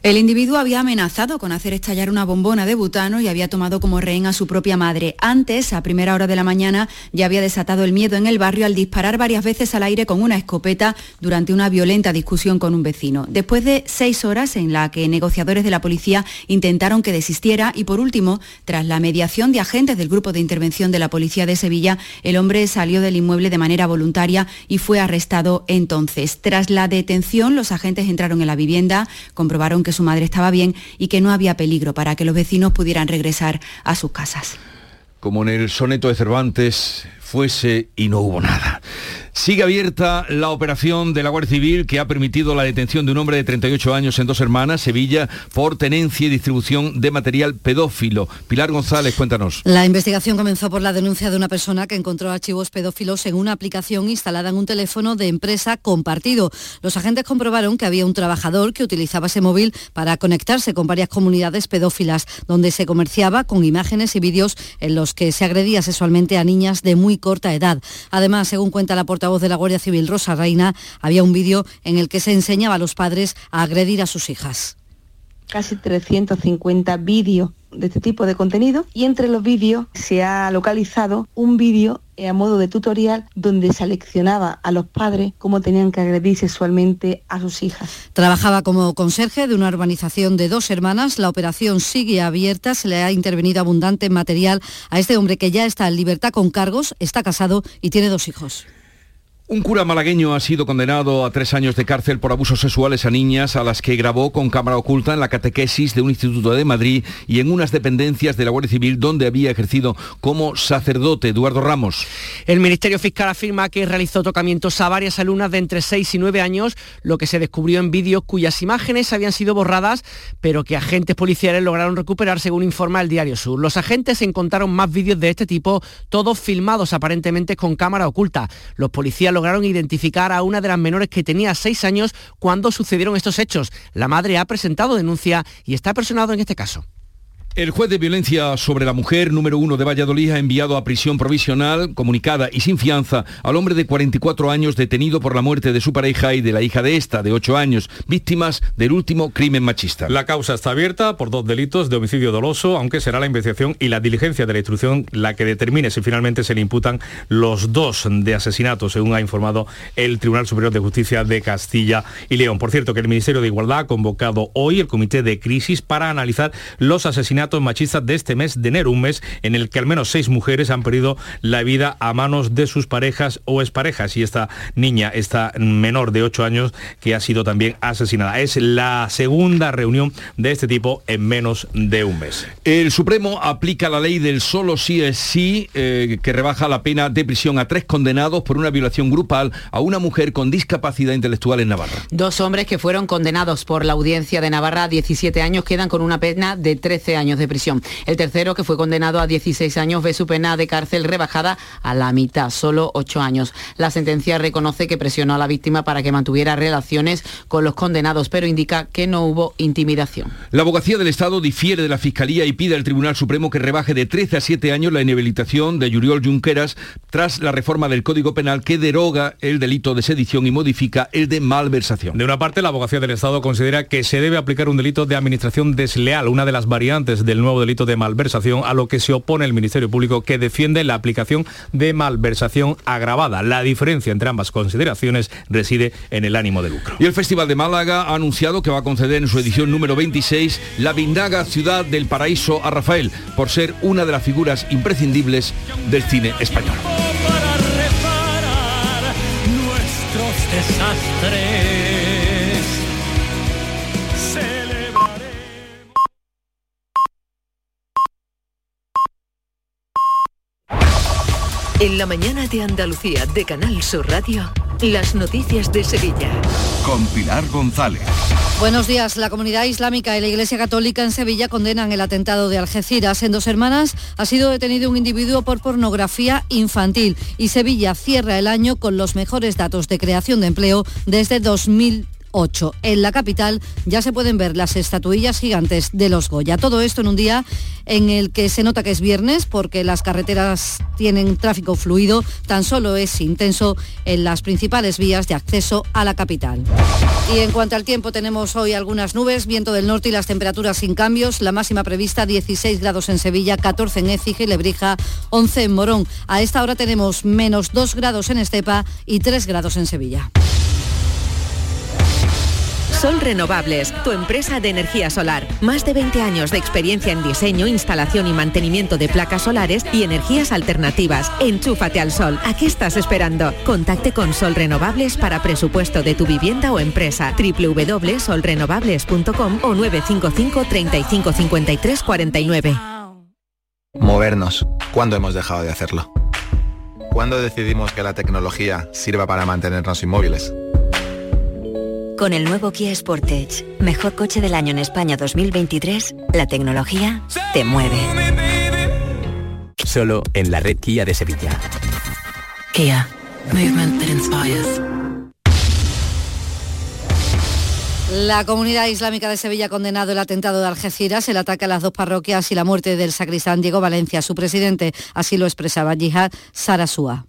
El individuo había amenazado con hacer estallar una bombona de butano y había tomado como rehén a su propia madre. Antes, a primera hora de la mañana, ya había desatado el miedo en el barrio al disparar varias veces al aire con una escopeta durante una violenta discusión con un vecino. Después de seis horas en la que negociadores de la policía intentaron que desistiera y por último, tras la mediación de agentes del Grupo de Intervención de la Policía de Sevilla, el hombre salió del inmueble de manera voluntaria y fue arrestado entonces. Tras la detención, los agentes entraron en la vivienda, comprobaron que su madre estaba bien y que no había peligro para que los vecinos pudieran regresar a sus casas. Como en el soneto de Cervantes, fuese y no hubo nada. Sigue abierta la operación de la Guardia Civil que ha permitido la detención de un hombre de 38 años en Dos Hermanas, Sevilla, por tenencia y distribución de material pedófilo. Pilar González, cuéntanos. La investigación comenzó por la denuncia de una persona que encontró archivos pedófilos en una aplicación instalada en un teléfono de empresa compartido. Los agentes comprobaron que había un trabajador que utilizaba ese móvil para conectarse con varias comunidades pedófilas, donde se comerciaba con imágenes y vídeos en los que se agredía sexualmente a niñas de muy corta edad. Además, según cuenta la portavoz de la Guardia Civil, Rosa Reina, había un vídeo en el que se enseñaba a los padres a agredir a sus hijas. Casi 350 vídeos de este tipo de contenido y entre los vídeos se ha localizado un vídeo a modo de tutorial donde seleccionaba a los padres cómo tenían que agredir sexualmente a sus hijas. Trabajaba como conserje de una urbanización de dos hermanas. La operación sigue abierta. Se le ha intervenido abundante material a este hombre que ya está en libertad con cargos, está casado y tiene dos hijos. Un cura malagueño ha sido condenado a tres años de cárcel por abusos sexuales a niñas a las que grabó con cámara oculta en la catequesis de un instituto de Madrid y en unas dependencias de la Guardia Civil donde había ejercido como sacerdote. Eduardo Ramos. El Ministerio Fiscal afirma que realizó tocamientos a varias alumnas de entre 6 y 9 años, lo que se descubrió en vídeos cuyas imágenes habían sido borradas, pero que agentes policiales lograron recuperar según informa el Diario Sur. Los agentes encontraron más vídeos de este tipo, todos filmados aparentemente con cámara oculta. Los policías lograron identificar a una de las menores que tenía seis años cuando sucedieron estos hechos. La madre ha presentado denuncia y está personado en este caso. El juez de violencia sobre la mujer número uno de Valladolid ha enviado a prisión provisional, comunicada y sin fianza al hombre de 44 años detenido por la muerte de su pareja y de la hija de esta, de 8 años, víctimas del último crimen machista. La causa está abierta por dos delitos de homicidio doloso, aunque será la investigación y la diligencia de la instrucción la que determine si finalmente se le imputan los dos de asesinato, según ha informado el Tribunal Superior de Justicia de Castilla y León. Por cierto, que el Ministerio de Igualdad ha convocado hoy el Comité de Crisis para analizar los asesinatos machistas de este mes de enero, un mes en el que al menos seis mujeres han perdido la vida a manos de sus parejas o exparejas. Y esta niña, esta menor de 8 años, que ha sido también asesinada. Es la segunda reunión de este tipo en menos de un mes. El Supremo aplica la ley del solo sí es sí, eh, que rebaja la pena de prisión a tres condenados por una violación grupal a una mujer con discapacidad intelectual en Navarra. Dos hombres que fueron condenados por la audiencia de Navarra a 17 años quedan con una pena de 13 años años de prisión. El tercero, que fue condenado a 16 años, ve su pena de cárcel rebajada a la mitad, solo 8 años. La sentencia reconoce que presionó a la víctima para que mantuviera relaciones con los condenados, pero indica que no hubo intimidación. La abogacía del Estado difiere de la Fiscalía y pide al Tribunal Supremo que rebaje de 13 a 7 años la inhabilitación de Yuriol Junqueras tras la reforma del Código Penal que deroga el delito de sedición y modifica el de malversación. De una parte, la abogacía del Estado considera que se debe aplicar un delito de administración desleal, una de las variantes del nuevo delito de malversación, a lo que se opone el Ministerio Público que defiende la aplicación de malversación agravada. La diferencia entre ambas consideraciones reside en el ánimo de lucro. Y el Festival de Málaga ha anunciado que va a conceder en su edición número 26 la Vindaga Ciudad del Paraíso a Rafael, por ser una de las figuras imprescindibles del cine español. En la mañana de Andalucía de Canal Sur Radio, las noticias de Sevilla. Con Pilar González. Buenos días. La comunidad islámica y la Iglesia Católica en Sevilla condenan el atentado de Algeciras. En dos hermanas ha sido detenido un individuo por pornografía infantil y Sevilla cierra el año con los mejores datos de creación de empleo desde 2000. En la capital ya se pueden ver las estatuillas gigantes de los Goya. Todo esto en un día en el que se nota que es viernes porque las carreteras tienen tráfico fluido, tan solo es intenso en las principales vías de acceso a la capital. Y en cuanto al tiempo, tenemos hoy algunas nubes, viento del norte y las temperaturas sin cambios. La máxima prevista 16 grados en Sevilla, 14 en Écija y Lebrija, 11 en Morón. A esta hora tenemos menos 2 grados en Estepa y 3 grados en Sevilla. Sol Renovables, tu empresa de energía solar. Más de 20 años de experiencia en diseño, instalación y mantenimiento de placas solares y energías alternativas. Enchúfate al sol. ¿A qué estás esperando? Contacte con Sol Renovables para presupuesto de tu vivienda o empresa. www.solrenovables.com o 955 35 53 49. Movernos. ¿Cuándo hemos dejado de hacerlo? ¿Cuándo decidimos que la tecnología sirva para mantenernos inmóviles? Con el nuevo Kia Sportage, mejor coche del año en España 2023, la tecnología te mueve. Solo en la red Kia de Sevilla. Kia, movement that inspires. La comunidad islámica de Sevilla ha condenado el atentado de Algeciras, el ataque a las dos parroquias y la muerte del sacristán Diego Valencia. Su presidente así lo expresaba, Yihad Sarasúa.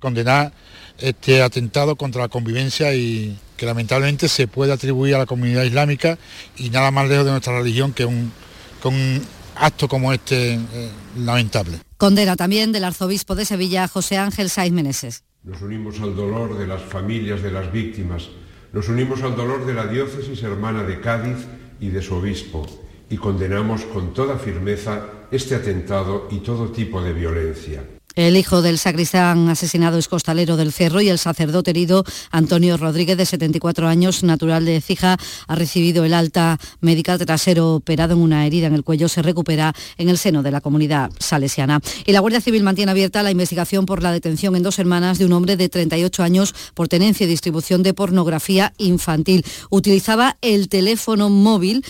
Condenar este atentado contra la convivencia y que lamentablemente se puede atribuir a la comunidad islámica y nada más lejos de nuestra religión que un, que un acto como este eh, lamentable. Condena también del arzobispo de Sevilla, José Ángel Saiz Meneses. Nos unimos al dolor de las familias de las víctimas, nos unimos al dolor de la diócesis hermana de Cádiz y de su obispo y condenamos con toda firmeza este atentado y todo tipo de violencia. El hijo del sacristán asesinado es costalero del Cerro y el sacerdote herido, Antonio Rodríguez, de 74 años, natural de Cija, ha recibido el alta médica tras ser operado en una herida en el cuello. Se recupera en el seno de la comunidad salesiana. Y la Guardia Civil mantiene abierta la investigación por la detención en dos hermanas de un hombre de 38 años por tenencia y distribución de pornografía infantil. Utilizaba el teléfono móvil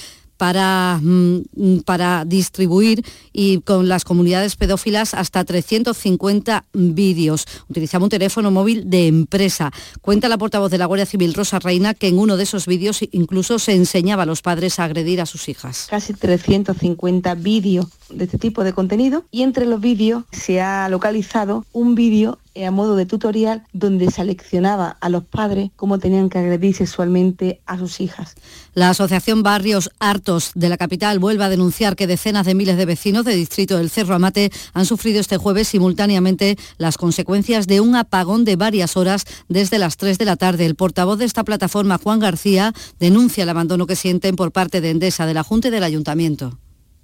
para, mm, para distribuir y con las comunidades pedófilas hasta 350 vídeos. Utilizaba un teléfono móvil de empresa. Cuenta la portavoz de la Guardia Civil, Rosa Reina, que en uno de esos vídeos incluso se enseñaba a los padres a agredir a sus hijas. Casi 350 vídeos de este tipo de contenido y entre los vídeos se ha localizado un vídeo a modo de tutorial donde seleccionaba a los padres cómo tenían que agredir sexualmente a sus hijas. La Asociación Barrios Hartos de la capital vuelve a denunciar que decenas de miles de vecinos del distrito del Cerro Amate han sufrido este jueves simultáneamente las consecuencias de un apagón de varias horas desde las 3 de la tarde. El portavoz de esta plataforma, Juan García, denuncia el abandono que sienten por parte de Endesa, de la Junta y del Ayuntamiento.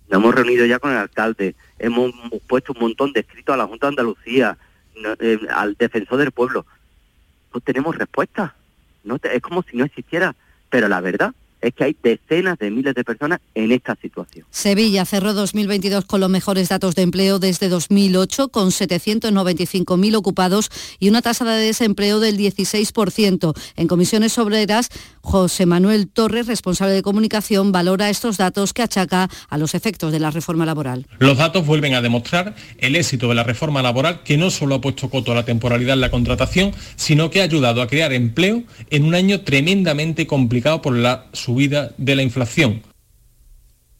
Nos hemos reunido ya con el alcalde, hemos puesto un montón de escritos a la Junta de Andalucía, eh, al defensor del pueblo. No tenemos respuesta. No es como si no existiera. Pero la verdad es que hay decenas de miles de personas en esta situación. Sevilla cerró 2022 con los mejores datos de empleo desde 2008, con 795.000 ocupados y una tasa de desempleo del 16%. En comisiones obreras, José Manuel Torres, responsable de comunicación, valora estos datos que achaca a los efectos de la reforma laboral. Los datos vuelven a demostrar el éxito de la reforma laboral que no solo ha puesto coto a la temporalidad en la contratación, sino que ha ayudado a crear empleo en un año tremendamente complicado por la subida de la inflación.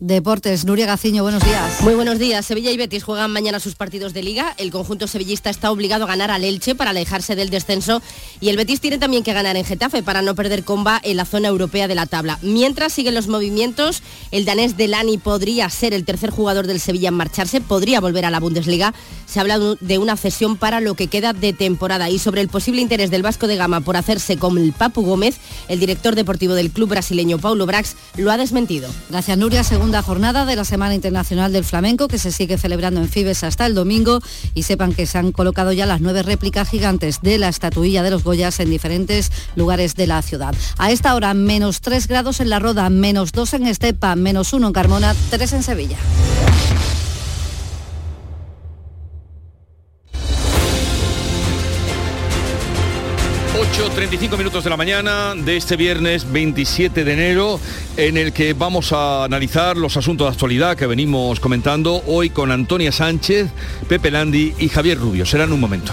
Deportes, Nuria Gaciño, buenos días. Muy buenos días. Sevilla y Betis juegan mañana sus partidos de liga. El conjunto sevillista está obligado a ganar al Elche para alejarse del descenso y el Betis tiene también que ganar en Getafe para no perder comba en la zona europea de la tabla. Mientras siguen los movimientos, el danés Delani podría ser el tercer jugador del Sevilla en marcharse, podría volver a la Bundesliga. Se habla de una cesión para lo que queda de temporada y sobre el posible interés del Vasco de Gama por hacerse con el Papu Gómez, el director deportivo del club brasileño Paulo Brax lo ha desmentido. Gracias Nuria, segunda jornada de la Semana Internacional del Flamenco que se sigue celebrando en Fibes hasta el domingo y sepan que se han colocado ya las nueve réplicas gigantes de la estatuilla de los Goyas en diferentes lugares de la ciudad. A esta hora menos 3 grados en La Roda, menos 2 en Estepa, menos 1 en Carmona, 3 en Sevilla. 8.35 minutos de la mañana de este viernes 27 de enero en el que vamos a analizar los asuntos de actualidad que venimos comentando hoy con Antonia Sánchez, Pepe Landi y Javier Rubio. Será en un momento.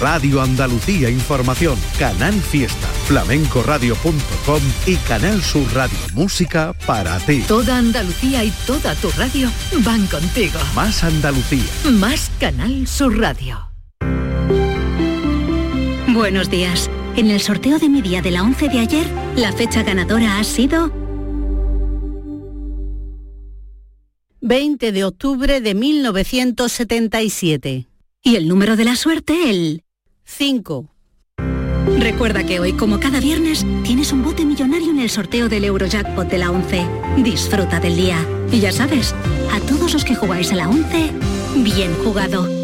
Radio Andalucía Información, Canal Fiesta, flamencoradio.com y Canal Sur Radio Música para ti. Toda Andalucía y toda tu radio van contigo. Más Andalucía. Más Canal Sur Radio. Buenos días. En el sorteo de mi día de la 11 de ayer, la fecha ganadora ha sido 20 de octubre de 1977. Y el número de la suerte, el 5. Recuerda que hoy, como cada viernes, tienes un bote millonario en el sorteo del Eurojackpot de la 11. Disfruta del día. Y ya sabes, a todos los que jugáis a la 11, bien jugado.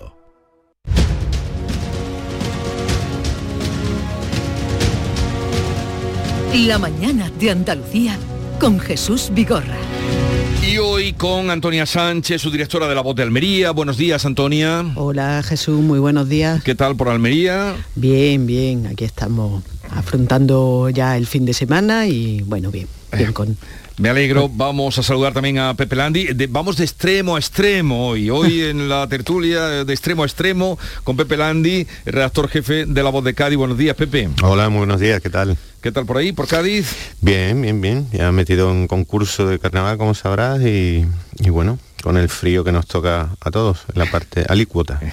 La mañana de Andalucía con Jesús Vigorra. Y hoy con Antonia Sánchez, su directora de la Voz de Almería. Buenos días, Antonia. Hola, Jesús, muy buenos días. ¿Qué tal por Almería? Bien, bien, aquí estamos afrontando ya el fin de semana y bueno, bien, bien con Me alegro. Vamos a saludar también a Pepe Landi. De- vamos de extremo a extremo hoy. Hoy en la tertulia de extremo a extremo con Pepe Landi, redactor jefe de La Voz de Cádiz. Buenos días, Pepe. Hola, muy buenos días, ¿qué tal? ¿Qué tal por ahí, por Cádiz? Bien, bien, bien. Ya he metido en concurso de carnaval, como sabrás, y, y bueno, con el frío que nos toca a todos en la parte alícuota.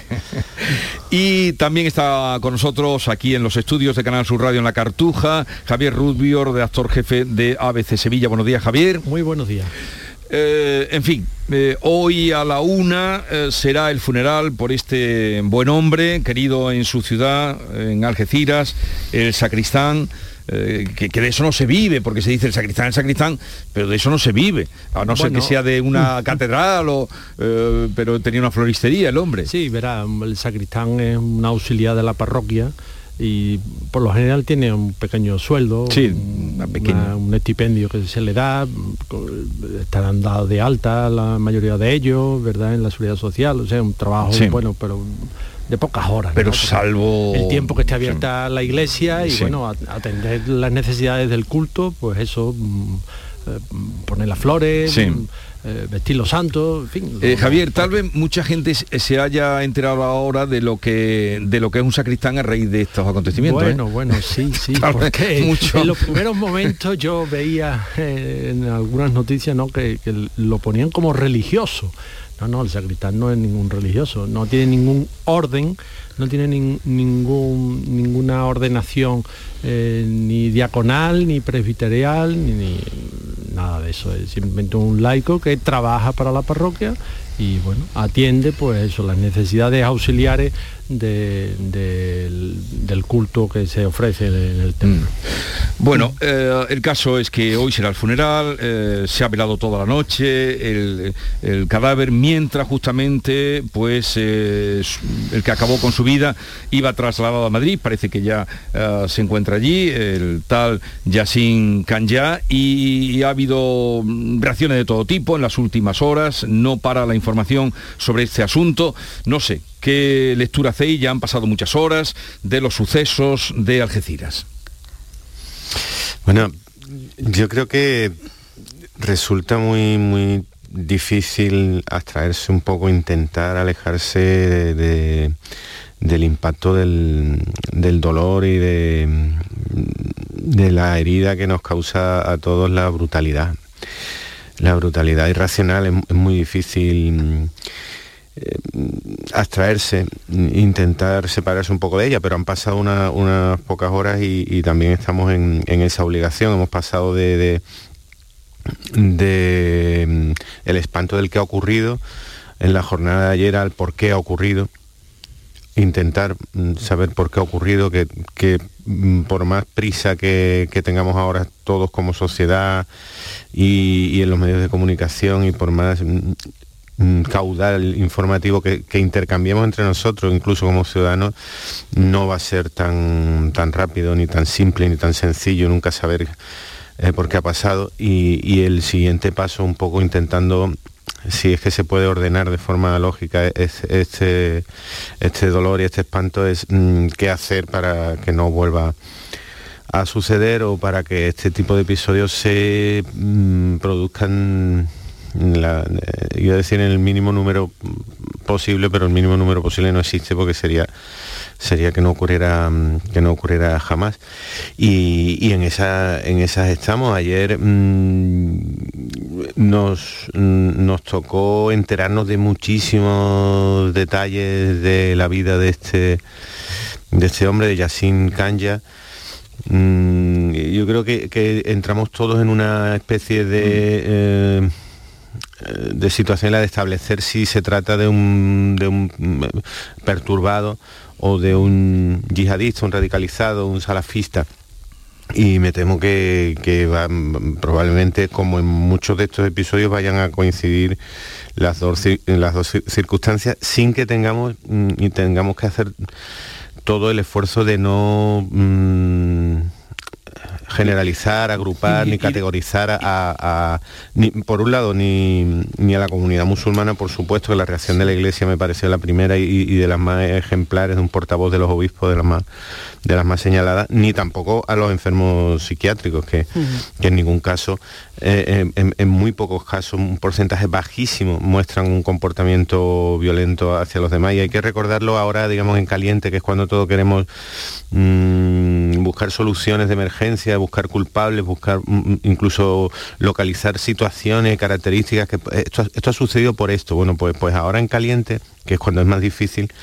Y también está con nosotros aquí en los estudios de Canal Sur Radio en La Cartuja, Javier Rubio, redactor jefe de ABC Sevilla. Buenos días, Javier. Muy buenos días. Eh, en fin, eh, hoy a la una eh, será el funeral por este buen hombre, querido en su ciudad, en Algeciras, el sacristán. Eh, que, que de eso no se vive, porque se dice el sacristán, el sacristán, pero de eso no se vive, a no ser Bueno. que sea de una catedral, o, eh, pero tenía una floristería el hombre. Sí, verá, el sacristán es un auxiliar de la parroquia y por lo general tiene un pequeño sueldo, Sí, una- un estipendio que se le da, estarán dados de alta la mayoría de ellos, ¿verdad? En la seguridad social, o sea, un trabajo Sí. bueno, pero de pocas horas. Pero salvo... El tiempo que esté abierta la iglesia y bueno, atender las necesidades del culto, pues eso, mm, eh, poner las flores, mm, eh, vestir los santos, en fin. Eh, Javier, tal vez mucha gente se haya enterado ahora de lo que de lo que es un sacristán a raíz de estos acontecimientos. Bueno, bueno, sí, sí. porque mucho. en los primeros momentos yo veía en algunas noticias ¿no? que, que lo ponían como religioso. No, no, el sacristán no es ningún religioso, no tiene ningún orden, no tiene ningún, ninguna ordenación eh, ni diaconal, ni presbiterial, ni, nada de eso. Es simplemente un laico que trabaja para la parroquia y bueno, atiende pues eso, las necesidades auxiliares del, culto que se ofrece en el templo. Mm. Bueno, eh, el caso es que hoy será el funeral, eh, se ha velado toda la noche el, cadáver, mientras justamente pues eh, el que acabó con su vida iba trasladado a Madrid, parece que ya se encuentra allí, el tal Yassin Kanya, y, ha habido reacciones de todo tipo en las últimas horas, no para la información sobre este asunto, no sé, ¿Qué lectura hacéis? Ya han pasado muchas horas de los sucesos de Algeciras. Bueno, yo creo que resulta muy, muy difícil abstraerse un poco, intentar alejarse del impacto del, dolor y de, de la herida que nos causa a todos la brutalidad. La brutalidad irracional es muy difícil abstraerse, intentar separarse un poco de ella, pero han pasado unas pocas horas y, también estamos en, esa obligación. Hemos pasado de, de, mm, el espanto del que ha ocurrido en la jornada de ayer al por qué ha ocurrido intentar mm, saber por qué ha ocurrido, que, mm, por más prisa que, tengamos ahora todos como sociedad y, en los medios de comunicación y por más caudal informativo que, intercambiemos entre nosotros, incluso como ciudadanos, no va a ser tan, tan rápido, ni tan simple, ni tan sencillo, nunca saber eh, por qué ha pasado. Y, el siguiente paso, un poco intentando si es que se puede ordenar de forma lógica este, este dolor y este espanto es mm, qué hacer para que no vuelva a suceder o para que este tipo de episodios se mm, produzcan la, eh, iba a decir en el mínimo número posible, pero el mínimo número posible no existe porque sería sería que no ocurriera mm, que no ocurriera jamás. Y, en esa en esas estamos. Ayer mm, nos mm, nos tocó enterarnos de muchísimos detalles de la vida de este de este hombre de Yassin Kanya yo creo que, entramos todos en una especie de eh, de situación la de establecer si se trata de un, de un perturbado o de un yihadista, un radicalizado, un salafista. Y me temo que, probablemente, como en muchos de estos episodios, vayan a coincidir las dos, las dos circunstancias sin que tengamos mm, y tengamos que hacer todo el esfuerzo de no mm, generalizar, agrupar, ni categorizar a, ni, por un lado, ni, ni, a la comunidad musulmana, por supuesto que la reacción de la Iglesia me pareció la primera y, de las más ejemplares de un portavoz de los obispos, de las más, de las más señaladas, ni tampoco a los enfermos psiquiátricos, que, que en ningún caso, eh, en, muy pocos casos, un porcentaje bajísimo muestran un comportamiento violento hacia los demás. Y hay que recordarlo ahora, digamos, en caliente, que es cuando todos queremos mm, buscar soluciones de emergencia, buscar culpables, buscar mm, mm, incluso localizar situaciones, características, que esto, esto, ha sucedido por esto. Bueno, pues, pues ahora en caliente, que es cuando es más difícil,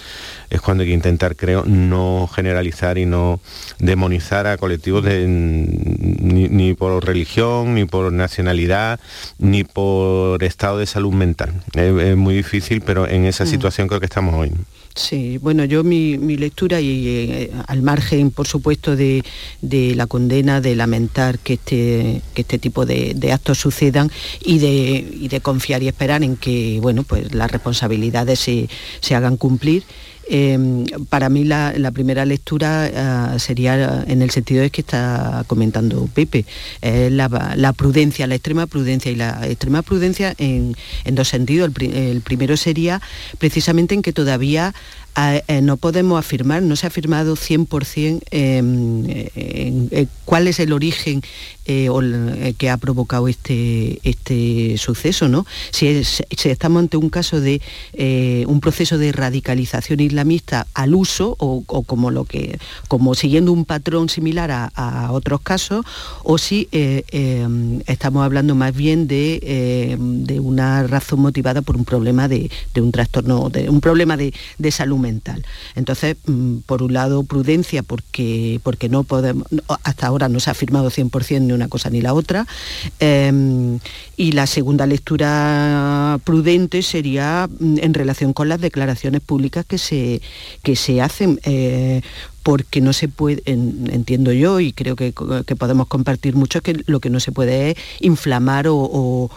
es cuando hay que intentar, creo, no generalizar y no demonizar a colectivos de, ni, por religión, ni por nacionalidad, ni por estado de salud mental. Es, muy difícil, pero en esa mm. situación creo que estamos hoy. Sí, bueno, yo mi, lectura y eh, al margen, por supuesto, de, la condena, de lamentar que este, que este tipo de, actos sucedan y de, de, confiar y esperar en que, bueno, pues las responsabilidades se, se hagan cumplir. Em, para mí la, primera lectura ah, sería en el sentido de que está comentando Pepe, la, prudencia, la extrema prudencia y la extrema prudencia en, dos sentidos. el primero sería precisamente en que todavía eh, no podemos afirmar, no se ha afirmado 100% eh, cuál es el origen eh, que ha provocado este, este suceso, ¿no? Si, estamos ante un caso de un proceso de radicalización islamista al uso o, como lo que como siguiendo un patrón similar a, otros casos, o si estamos hablando más bien de, una razón motivada por un problema de, un trastorno, de un problema de, de salud entonces, mm, por un lado, prudencia, porque, porque no podemos, hasta ahora no se ha firmado 100% ni una cosa ni la otra. Em, y la segunda lectura prudente sería mm, en relación con las declaraciones públicas que se, que se hacen. Eh, porque no se puede, entiendo yo, y creo que, podemos compartir mucho, que lo que no se puede es inflamar o,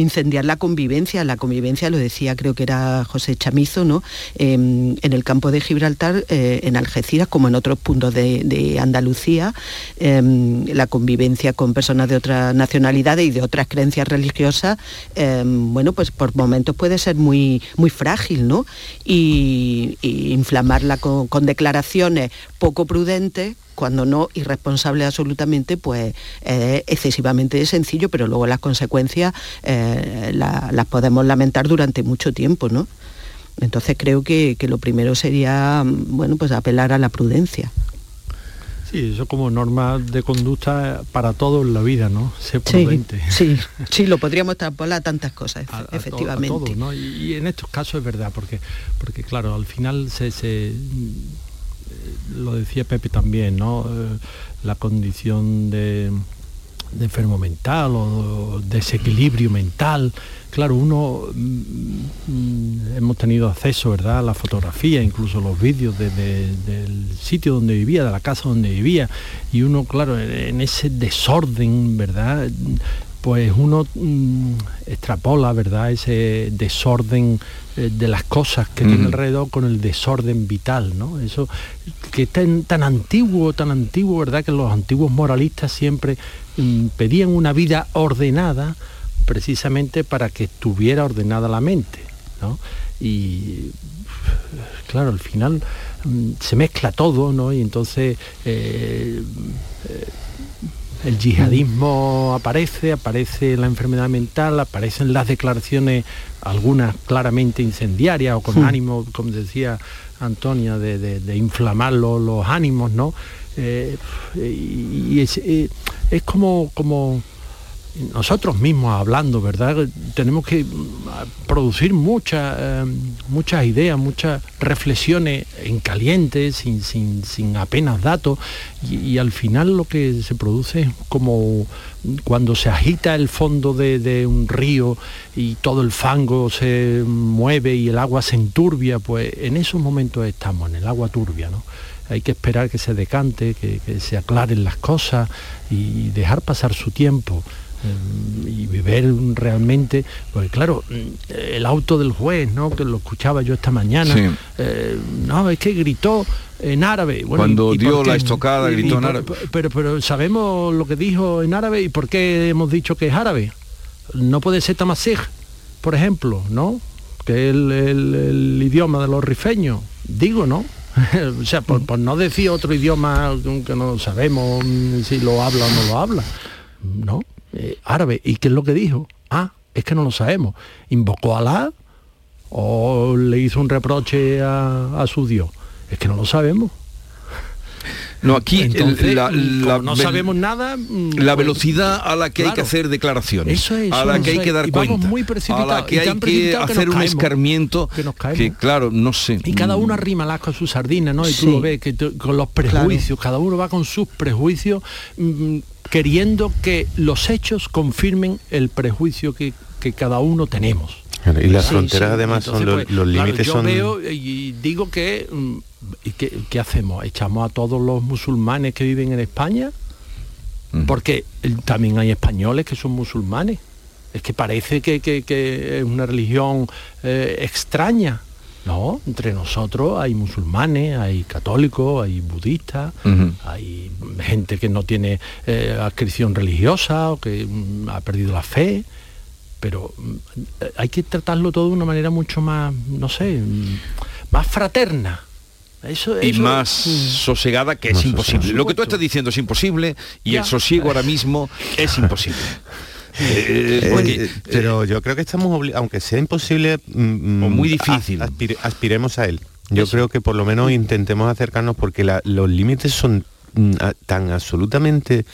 incendiar la convivencia. La convivencia, lo decía, creo que era José Chamizo, ¿no? Em, en el campo de Gibraltar, eh, en Algeciras, como en otros puntos de, Andalucía, em, la convivencia con personas de otras nacionalidades y de otras creencias religiosas, em, bueno, pues por momentos puede ser muy, muy frágil, ¿no? Y, inflamarla con declaraciones poco prudente, cuando no irresponsable absolutamente, pues es excesivamente sencillo, pero luego las consecuencias eh, las podemos lamentar durante mucho tiempo, ¿no? Entonces creo que, lo primero sería, bueno, pues apelar a la prudencia. Sí, eso como norma de conducta para todo en la vida, ¿no? Ser prudente. Sí, sí, lo podríamos extrapolar a tantas cosas, efectivamente. y, en estos casos es verdad, porque, porque claro, al final se lo decía Pepe también, ¿no? Eh, la condición de, enfermo mental o desequilibrio mental. Claro, uno mm, hemos tenido acceso, ¿verdad?, a la fotografía, incluso los vídeos del sitio donde vivía, de la casa donde vivía, y uno, claro, en ese desorden, ¿verdad?, pues uno mm, extrapola, ¿verdad?, ese desorden eh, de las cosas que tiene alrededor con el desorden vital, ¿no? Eso que es tan, antiguo, tan antiguo, ¿verdad?, que los antiguos moralistas siempre mm, pedían una vida ordenada precisamente para que estuviera ordenada la mente, ¿no? Y claro, al final mm, se mezcla todo, ¿no? Y entonces eh, eh, el yihadismo aparece, aparece la enfermedad mental, aparecen las declaraciones, algunas claramente incendiarias o con ánimo, como decía Antonia, de, inflamar los, ánimos, ¿no? Eh, y es, eh, es como, como nosotros mismos hablando, ¿verdad? Tenemos que mm, producir muchas, eh, muchas ideas, muchas reflexiones en caliente, sin, sin, apenas datos, y, al final lo que se produce es como cuando se agita el fondo de, un río y todo el fango se mueve y el agua se enturbia, pues en esos momentos estamos, en el agua turbia, ¿no? Hay que esperar que se decante, que se aclaren las cosas y dejar pasar su tiempo y ver realmente, porque claro, el auto del juez, ¿no? Que lo escuchaba yo esta mañana, eh, no, es que gritó en árabe. Cuando dio la estocada, gritó en árabe. Pero, pero sabemos lo que dijo en árabe y por qué hemos dicho que es árabe. No puede ser tamasig, por ejemplo, ¿no? Que es el, idioma de los rifeños. Digo, ¿no? o sea, por, por, no decir otro idioma que no sabemos si lo habla o no lo habla. ¿No? Eh, árabe. ¿Y qué es lo que dijo? Ah, es que no lo sabemos. ¿Invocó a Alá o le hizo un reproche a, su Dios? Es que no lo sabemos. No, aquí no sabemos nada. La pues, velocidad a la que hay que hacer declaraciones, a la que hay que dar cuenta, a la que hay que hacer un escarmiento que, claro, no sé. Y cada uno mm. arrima la con su sardina, ¿no? Y tú lo ves que con los prejuicios, cada uno va con sus prejuicios mm, queriendo que los hechos confirmen el prejuicio que, cada uno tenemos. Y las fronteras además son los, pues, límites yo veo y digo que mm, ¿qué, hacemos? ¿Echamos a todos los musulmanes que viven en España? Porque también hay españoles que son musulmanes. Es que parece que, es una religión eh, extraña. No, entre nosotros hay musulmanes, hay católicos, hay budistas, hay gente que no tiene eh, adscripción religiosa o que mm, ha perdido la fe, pero mm, hay que tratarlo todo de una manera mucho más, no sé, mm, más fraterna. Eso, y eso- más sosegada que es imposible. Lo que tú estás diciendo es imposible y Ya. el sosiego ahora mismo es imposible. Eh, porque- Eh, pero yo creo que estamos aunque sea imposible mm, O muy difícil. aspire- aspiremos a él yo creo que por lo menos intentemos acercarnos porque la- los límites son mm, a- tan absolutamente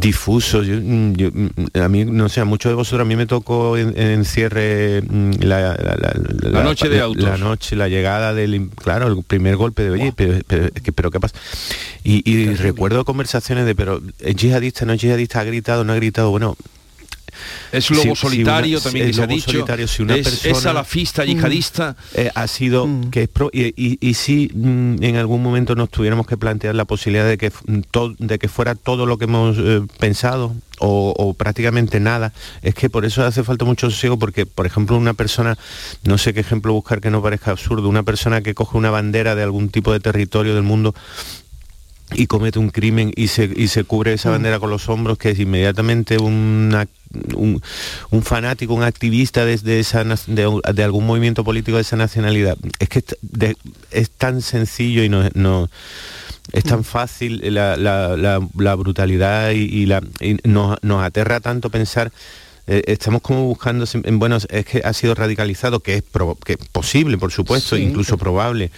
difusos yo, mm, yo, mm, a mí no sé a muchos de vosotros a mí me tocó en, en cierre mm, la, la- la- La noche de autos. la noche la llegada del claro el primer golpe de oye pero, pero, que- pero qué pasa y, y recuerdo conversaciones de pero es yihadista no es yihadista ha gritado no ha gritado bueno Es lobo si- si solitario una- también que se ha dicho. solitario, si una es, persona es salafista, yihadista. eh, ha sido que es pro- y, y- y si mm, en algún momento nos tuviéramos que plantear la posibilidad de que mm, to- de que fuera todo lo que hemos eh, pensado o, o prácticamente nada es que por eso hace falta mucho sosiego porque por ejemplo una persona no sé qué ejemplo buscar que no parezca absurdo una persona que coge una bandera de algún tipo de territorio del mundo y comete un crimen y se, y se cubre esa bandera con los hombros, que es inmediatamente una- un, un fanático, un activista desde esa, de, de algún movimiento político de esa nacionalidad. Es que es, de- es tan sencillo y no, no- es tan fácil la, la- la- la brutalidad y, y la, y nos, nos aterra tanto pensar eh, estamos como buscando, en- bueno, es que ha sido radicalizado, que es, que es posible, por supuesto, Sí, incluso probable,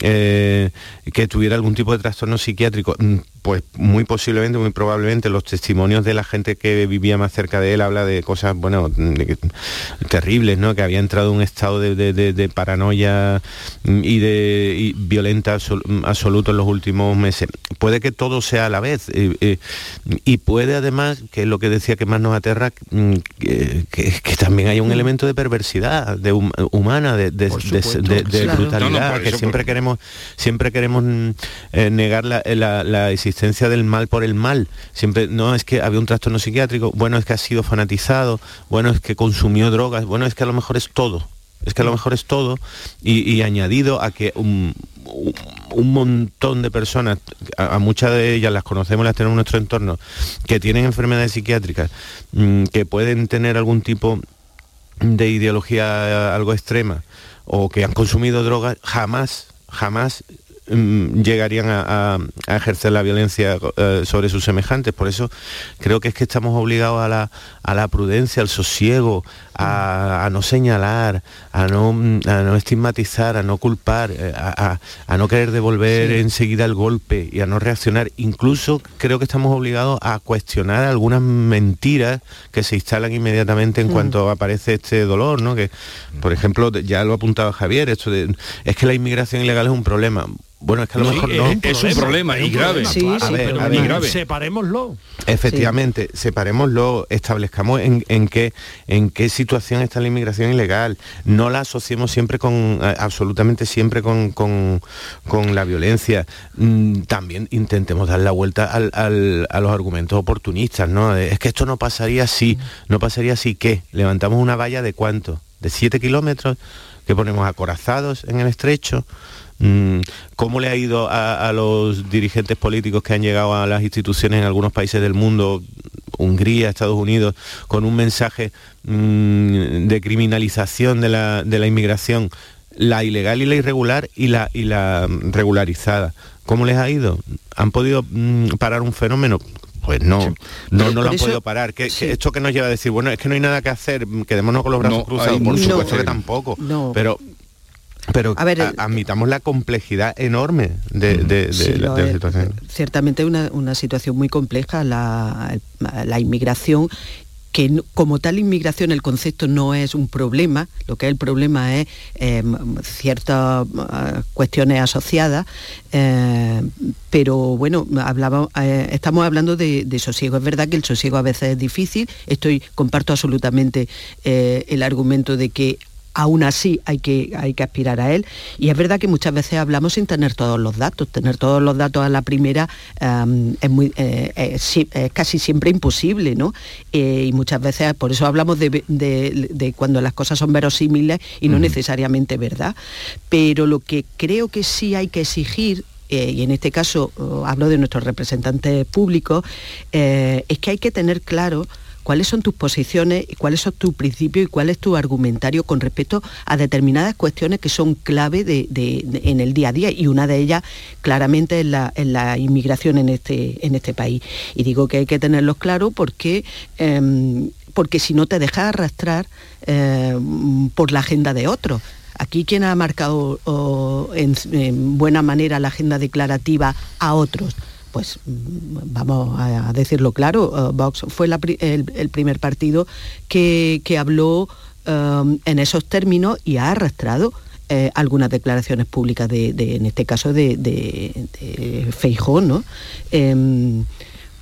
eh, que tuviera algún tipo de trastorno psiquiátrico. Mm, Pues muy posiblemente, muy probablemente, los testimonios de la gente que vivía más cerca de él habla de cosas, bueno, de que- terribles, ¿no? Que había entrado en un estado de, de- de- de paranoia mm, y de y violenta absol- mm, absoluto en los últimos meses. Puede que todo sea a la vez eh, eh, y puede además, que es lo que decía que más nos aterra, mm, que, que- que también hay un elemento de perversidad de hum- humana, de, de- Por de- supuesto, de- de claro. brutalidad, No, no, por que siempre por- queremos siempre queremos mm, eh, negar la, la- la existencia del mal por el mal. Siempre, no es que había un trastorno psiquiátrico, bueno, es que ha sido fanatizado, bueno, es que consumió drogas, bueno, es que a lo mejor es todo. Es que a lo mejor es todo y, añadido a que un, montón de personas, a, muchas de ellas las conocemos, las tenemos en nuestro entorno, que tienen enfermedades psiquiátricas, mm, que pueden tener algún tipo de ideología algo extrema o que han consumido drogas, jamás, jamás llegarían a, a- a ejercer la violencia eh, sobre sus semejantes. Por eso creo que es que estamos obligados a la, a la prudencia, al sosiego, a, a no señalar, a no, mm, a no estigmatizar, a no culpar, eh, a, a- a no querer devolver enseguida el golpe y a no reaccionar. Incluso creo que estamos obligados a cuestionar algunas mentiras que se instalan inmediatamente en Mm. cuanto aparece este dolor, ¿no? Que, por ejemplo, ya lo apuntaba Javier, esto de es que la inmigración ilegal es un problema. Bueno, es que a lo No, mejor es- no. es un problema, y grave. Sí, A sí, ver, pero a ver. y grave. separémoslo. Efectivamente, separémoslo, establezcamos en, en qué en qué situación está la inmigración ilegal. No la asociemos siempre con, eh, absolutamente siempre con, con- la violencia. Mm, También intentemos dar la vuelta al- a los argumentos oportunistas, ¿no? Es que esto no pasaría así, no pasaría así ¿qué? Levantamos una valla de cuánto? ¿De 7 kilómetros? que ponemos acorazados en el estrecho? Mm, ¿Cómo le ha ido a, a los dirigentes políticos que han llegado a las instituciones en algunos países del mundo, Hungría, Estados Unidos, con un mensaje mm, de criminalización de la, de la inmigración, la ilegal y la irregular y la, y la regularizada? ¿Cómo les ha ido? ¿Han podido mm, parar un fenómeno? Pues no, no, no lo han eso- podido parar. ¿Qué- sí. qué- ¿Esto que nos lleva a decir? Bueno, es que no hay nada que hacer, quedémonos con los brazos No, cruzados. hay Por supuesto que tampoco. No. Pero pero A ver, a- el- admitamos la complejidad enorme de, de- de Sí, la, de situación. Ciertamente una, una situación muy compleja la, la inmigración que como tal inmigración el concepto no es un problema, lo que es el problema es eh, ciertas eh, cuestiones asociadas, eh, pero bueno, hablaba, eh, estamos hablando de, de sosiego. Es verdad que el sosiego a veces es difícil, estoy, comparto absolutamente el argumento de que aún así hay que, hay que aspirar a él. Y es verdad que muchas veces hablamos sin tener todos los datos. Tener todos los datos a la primera es, muy, eh, casi siempre imposible, ¿no? Eh, y muchas veces, por eso hablamos de, cuando las cosas son verosímiles y no necesariamente verdad. Pero lo que creo que sí hay que exigir eh, y en este caso oh, hablo de nuestros representantes públicos, es que hay que tener claro cuáles son tus posiciones, cuáles son tus principios y cuál es tu argumentario con respecto a determinadas cuestiones que son clave en el día a día y una de ellas claramente es la, inmigración en este, en este país. Y digo que hay que tenerlos claros porque... Em, porque si no te dejas arrastrar em, por la agenda de otros. Aquí quien ha marcado en, buena manera la agenda declarativa a otros pues vamos a decirlo claro, eh, Vox fue el, primer partido que, habló um, en esos términos y ha arrastrado eh, algunas declaraciones públicas de, en este caso de, de, ¿no? Em,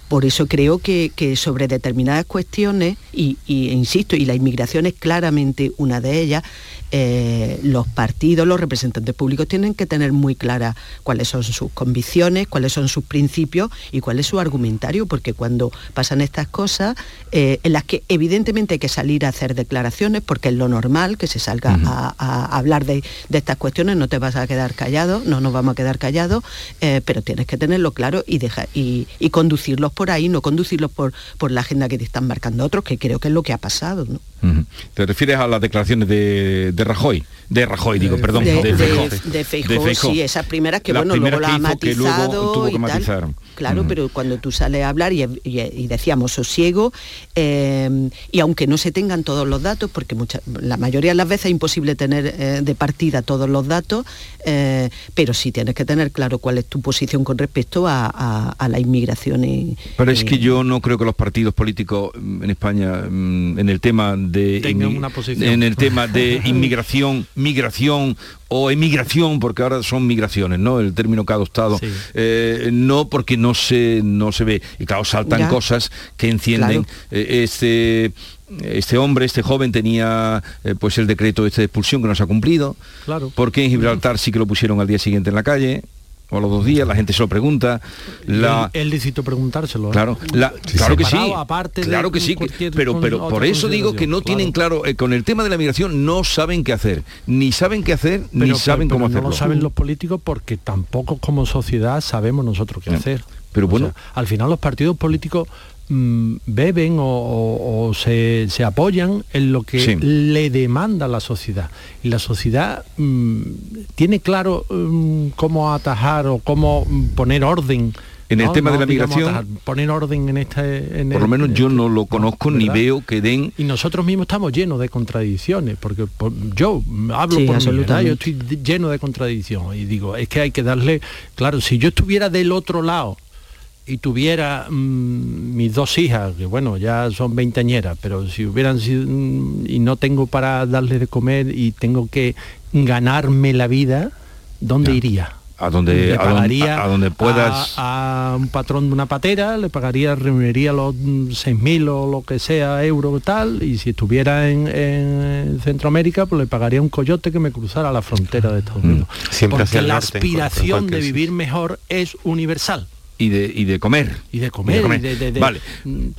por eso creo que, sobre determinadas cuestiones, y, insisto, y la inmigración es claramente una de ellas, eh, los partidos, los representantes públicos tienen que tener muy claras cuáles son sus convicciones, cuáles son sus principios y cuál es su argumentario, porque cuando pasan estas cosas, eh, en las que evidentemente hay que salir a hacer declaraciones, porque es lo normal que se salga a, hablar de, estas cuestiones, no te vas a quedar callado, no nos vamos a quedar callados, eh, pero tienes que tenerlo claro y, conducirlos por ahí, no conducirlos por, por la agenda que te están marcando otros, que creo que es lo que ha pasado. ¿no? ¿Te refieres a las declaraciones de, de Rajoy? De Rajoy, digo, perdón. De, de, sí, esas primeras que, bueno, luego la ha matizado y tal. Claro, pero cuando tú sales a hablar y, decíamos sosiego, eh, y aunque no se tengan todos los datos, porque la mayoría de las veces es imposible tener eh, de partida todos los datos, eh, pero sí tienes que tener claro cuál es tu posición con respecto a, la inmigración. Y, pero es que yo no creo que los partidos políticos en España, mm, en el tema de... En el tema de inmigración, migración o emigración, porque ahora son migraciones, ¿no? El término que ha adoptado. Eh, no porque no se, no se ve. Y claro, saltan cosas que encienden. Eh, este este hombre, este joven tenía eh, pues el decreto este de expulsión que no se ha cumplido. Claro. Porque en Gibraltar sí que lo pusieron al día siguiente en la calle o a los dos días, la gente se lo pregunta. La... Él, necesitó preguntárselo. Claro, claro que sí. claro que sí. pero pero por eso digo que no tienen claro, eh, con el tema de la migración no saben qué hacer. Ni saben qué hacer, ni saben cómo hacerlo. No lo saben los políticos porque tampoco como sociedad sabemos nosotros qué hacer. Pero bueno, al final los partidos políticos Mm, beben o, se, apoyan en lo que le demanda la sociedad. Y la sociedad mm, tiene claro mm, cómo atajar o cómo poner orden en el tema de la migración poner orden en esta por lo menos yo no lo conozco ni veo que den y nosotros mismos estamos llenos de contradicciones porque yo hablo por mi yo estoy lleno de contradicción y digo es que hay que darle claro si yo estuviera del otro lado y tuviera mm, mis dos hijas, que bueno, ya son veinteañeras, pero si hubieran sido, mm, y no tengo para darle de comer y tengo que ganarme la vida, ¿dónde iría? a donde, a donde, puedas a, un patrón de una patera le pagaría reuniría los 6.000 mm, o lo que sea euros tal y si estuviera en, Centroamérica pues le pagaría un coyote que me cruzara la frontera de Estados Unidos. Siempre porque la aspiración de vivir mejor es universal y de, y de comer. Y de comer, y de, vale.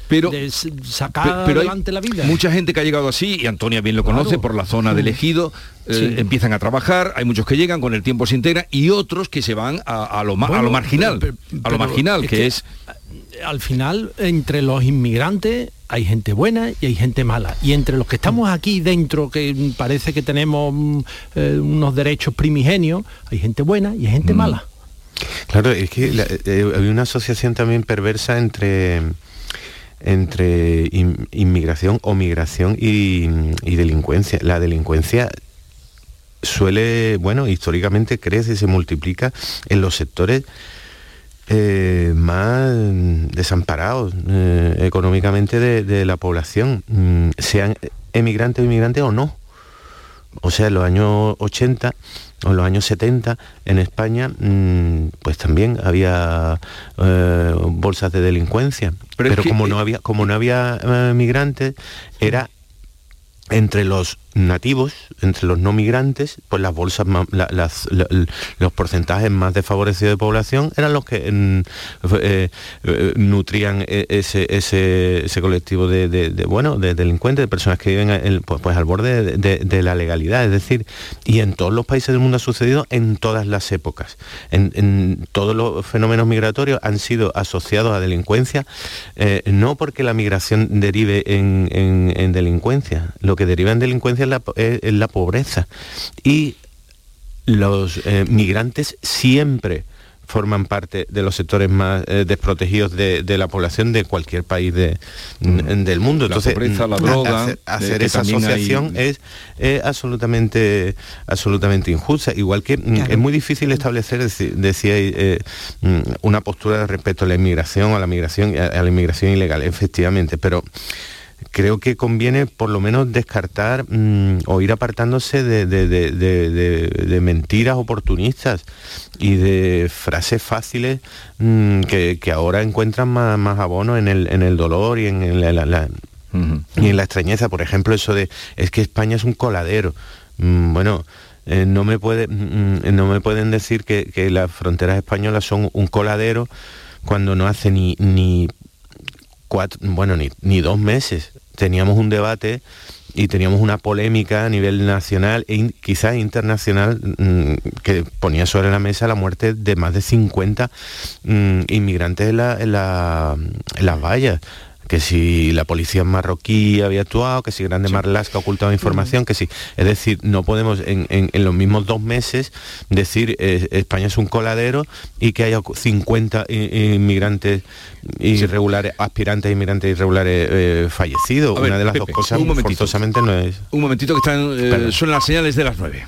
pero, sacar pero adelante la vida. Mucha gente que ha llegado así, y Antonia bien lo conoce, por la zona de elegido, eh, empiezan a trabajar, hay muchos que llegan, con el tiempo se integra, y otros que se van a, lo, a lo marginal, a lo marginal, que, es... Al final, entre los inmigrantes hay gente buena y hay gente mala. Y entre los que estamos aquí dentro, que parece que tenemos mm, eh, unos derechos primigenios, hay gente buena y hay gente mm. mala. Claro, es que eh, hay una asociación también perversa entre entre inmigración o migración y, delincuencia. La delincuencia suele, bueno, históricamente crece y se multiplica en los sectores eh, más desamparados eh, económicamente de, la población, mm, sean emigrantes o inmigrantes o no. O sea, en los años 80 en los años 70 en España mm, pues también había eh, bolsas de delincuencia. Pero, como no había como no había eh, migrantes era entre los nativos, entre los no migrantes, pues las bolsas, los porcentajes más desfavorecidos de población eran los que mm, eh, eh, nutrían e, ese, ese, colectivo de, bueno, de delincuentes, de personas que viven pues, pues, al borde de, la legalidad. Es decir, y en todos los países del mundo ha sucedido en todas las épocas. En, todos los fenómenos migratorios han sido asociados a delincuencia, eh, no porque la migración derive en delincuencia, lo que deriva en delincuencia es la, pobreza. Y los eh, migrantes siempre forman parte de los sectores más eh, desprotegidos de, la población de cualquier país mm. del mundo. Entonces, la la droga, hacer, esa asociación es, absolutamente, absolutamente injusta. Igual que mm, es muy difícil establecer, decía, eh, mm, una postura respecto a la inmigración, a la migración, a la inmigración ilegal, efectivamente, pero creo que conviene por lo menos descartar mm, o ir apartándose de, mentiras oportunistas y de frases fáciles mm, que, ahora encuentran más, abono en el, dolor y en, la, y en la extrañeza. Por ejemplo, eso de es que España es un coladero. Mm, bueno, eh, no, me puede, no me pueden decir que, las fronteras españolas son un coladero cuando no hace ni, ni bueno, ni, dos meses. Teníamos un debate y teníamos una polémica a nivel nacional e quizás internacional mm, que ponía sobre la mesa la muerte de más de 50 mm, inmigrantes en, las vallas que si la policía marroquí había actuado, que si Grande Marlaska ocultaba información, que si... Es decir, no podemos en, los mismos dos meses decir eh, España es un coladero y que haya 50 inmigrantes irregulares, aspirantes inmigrantes irregulares eh, fallecidos. Una de las dos cosas forzosamente no es... Un momentito que están, eh, son las señales de las nueve.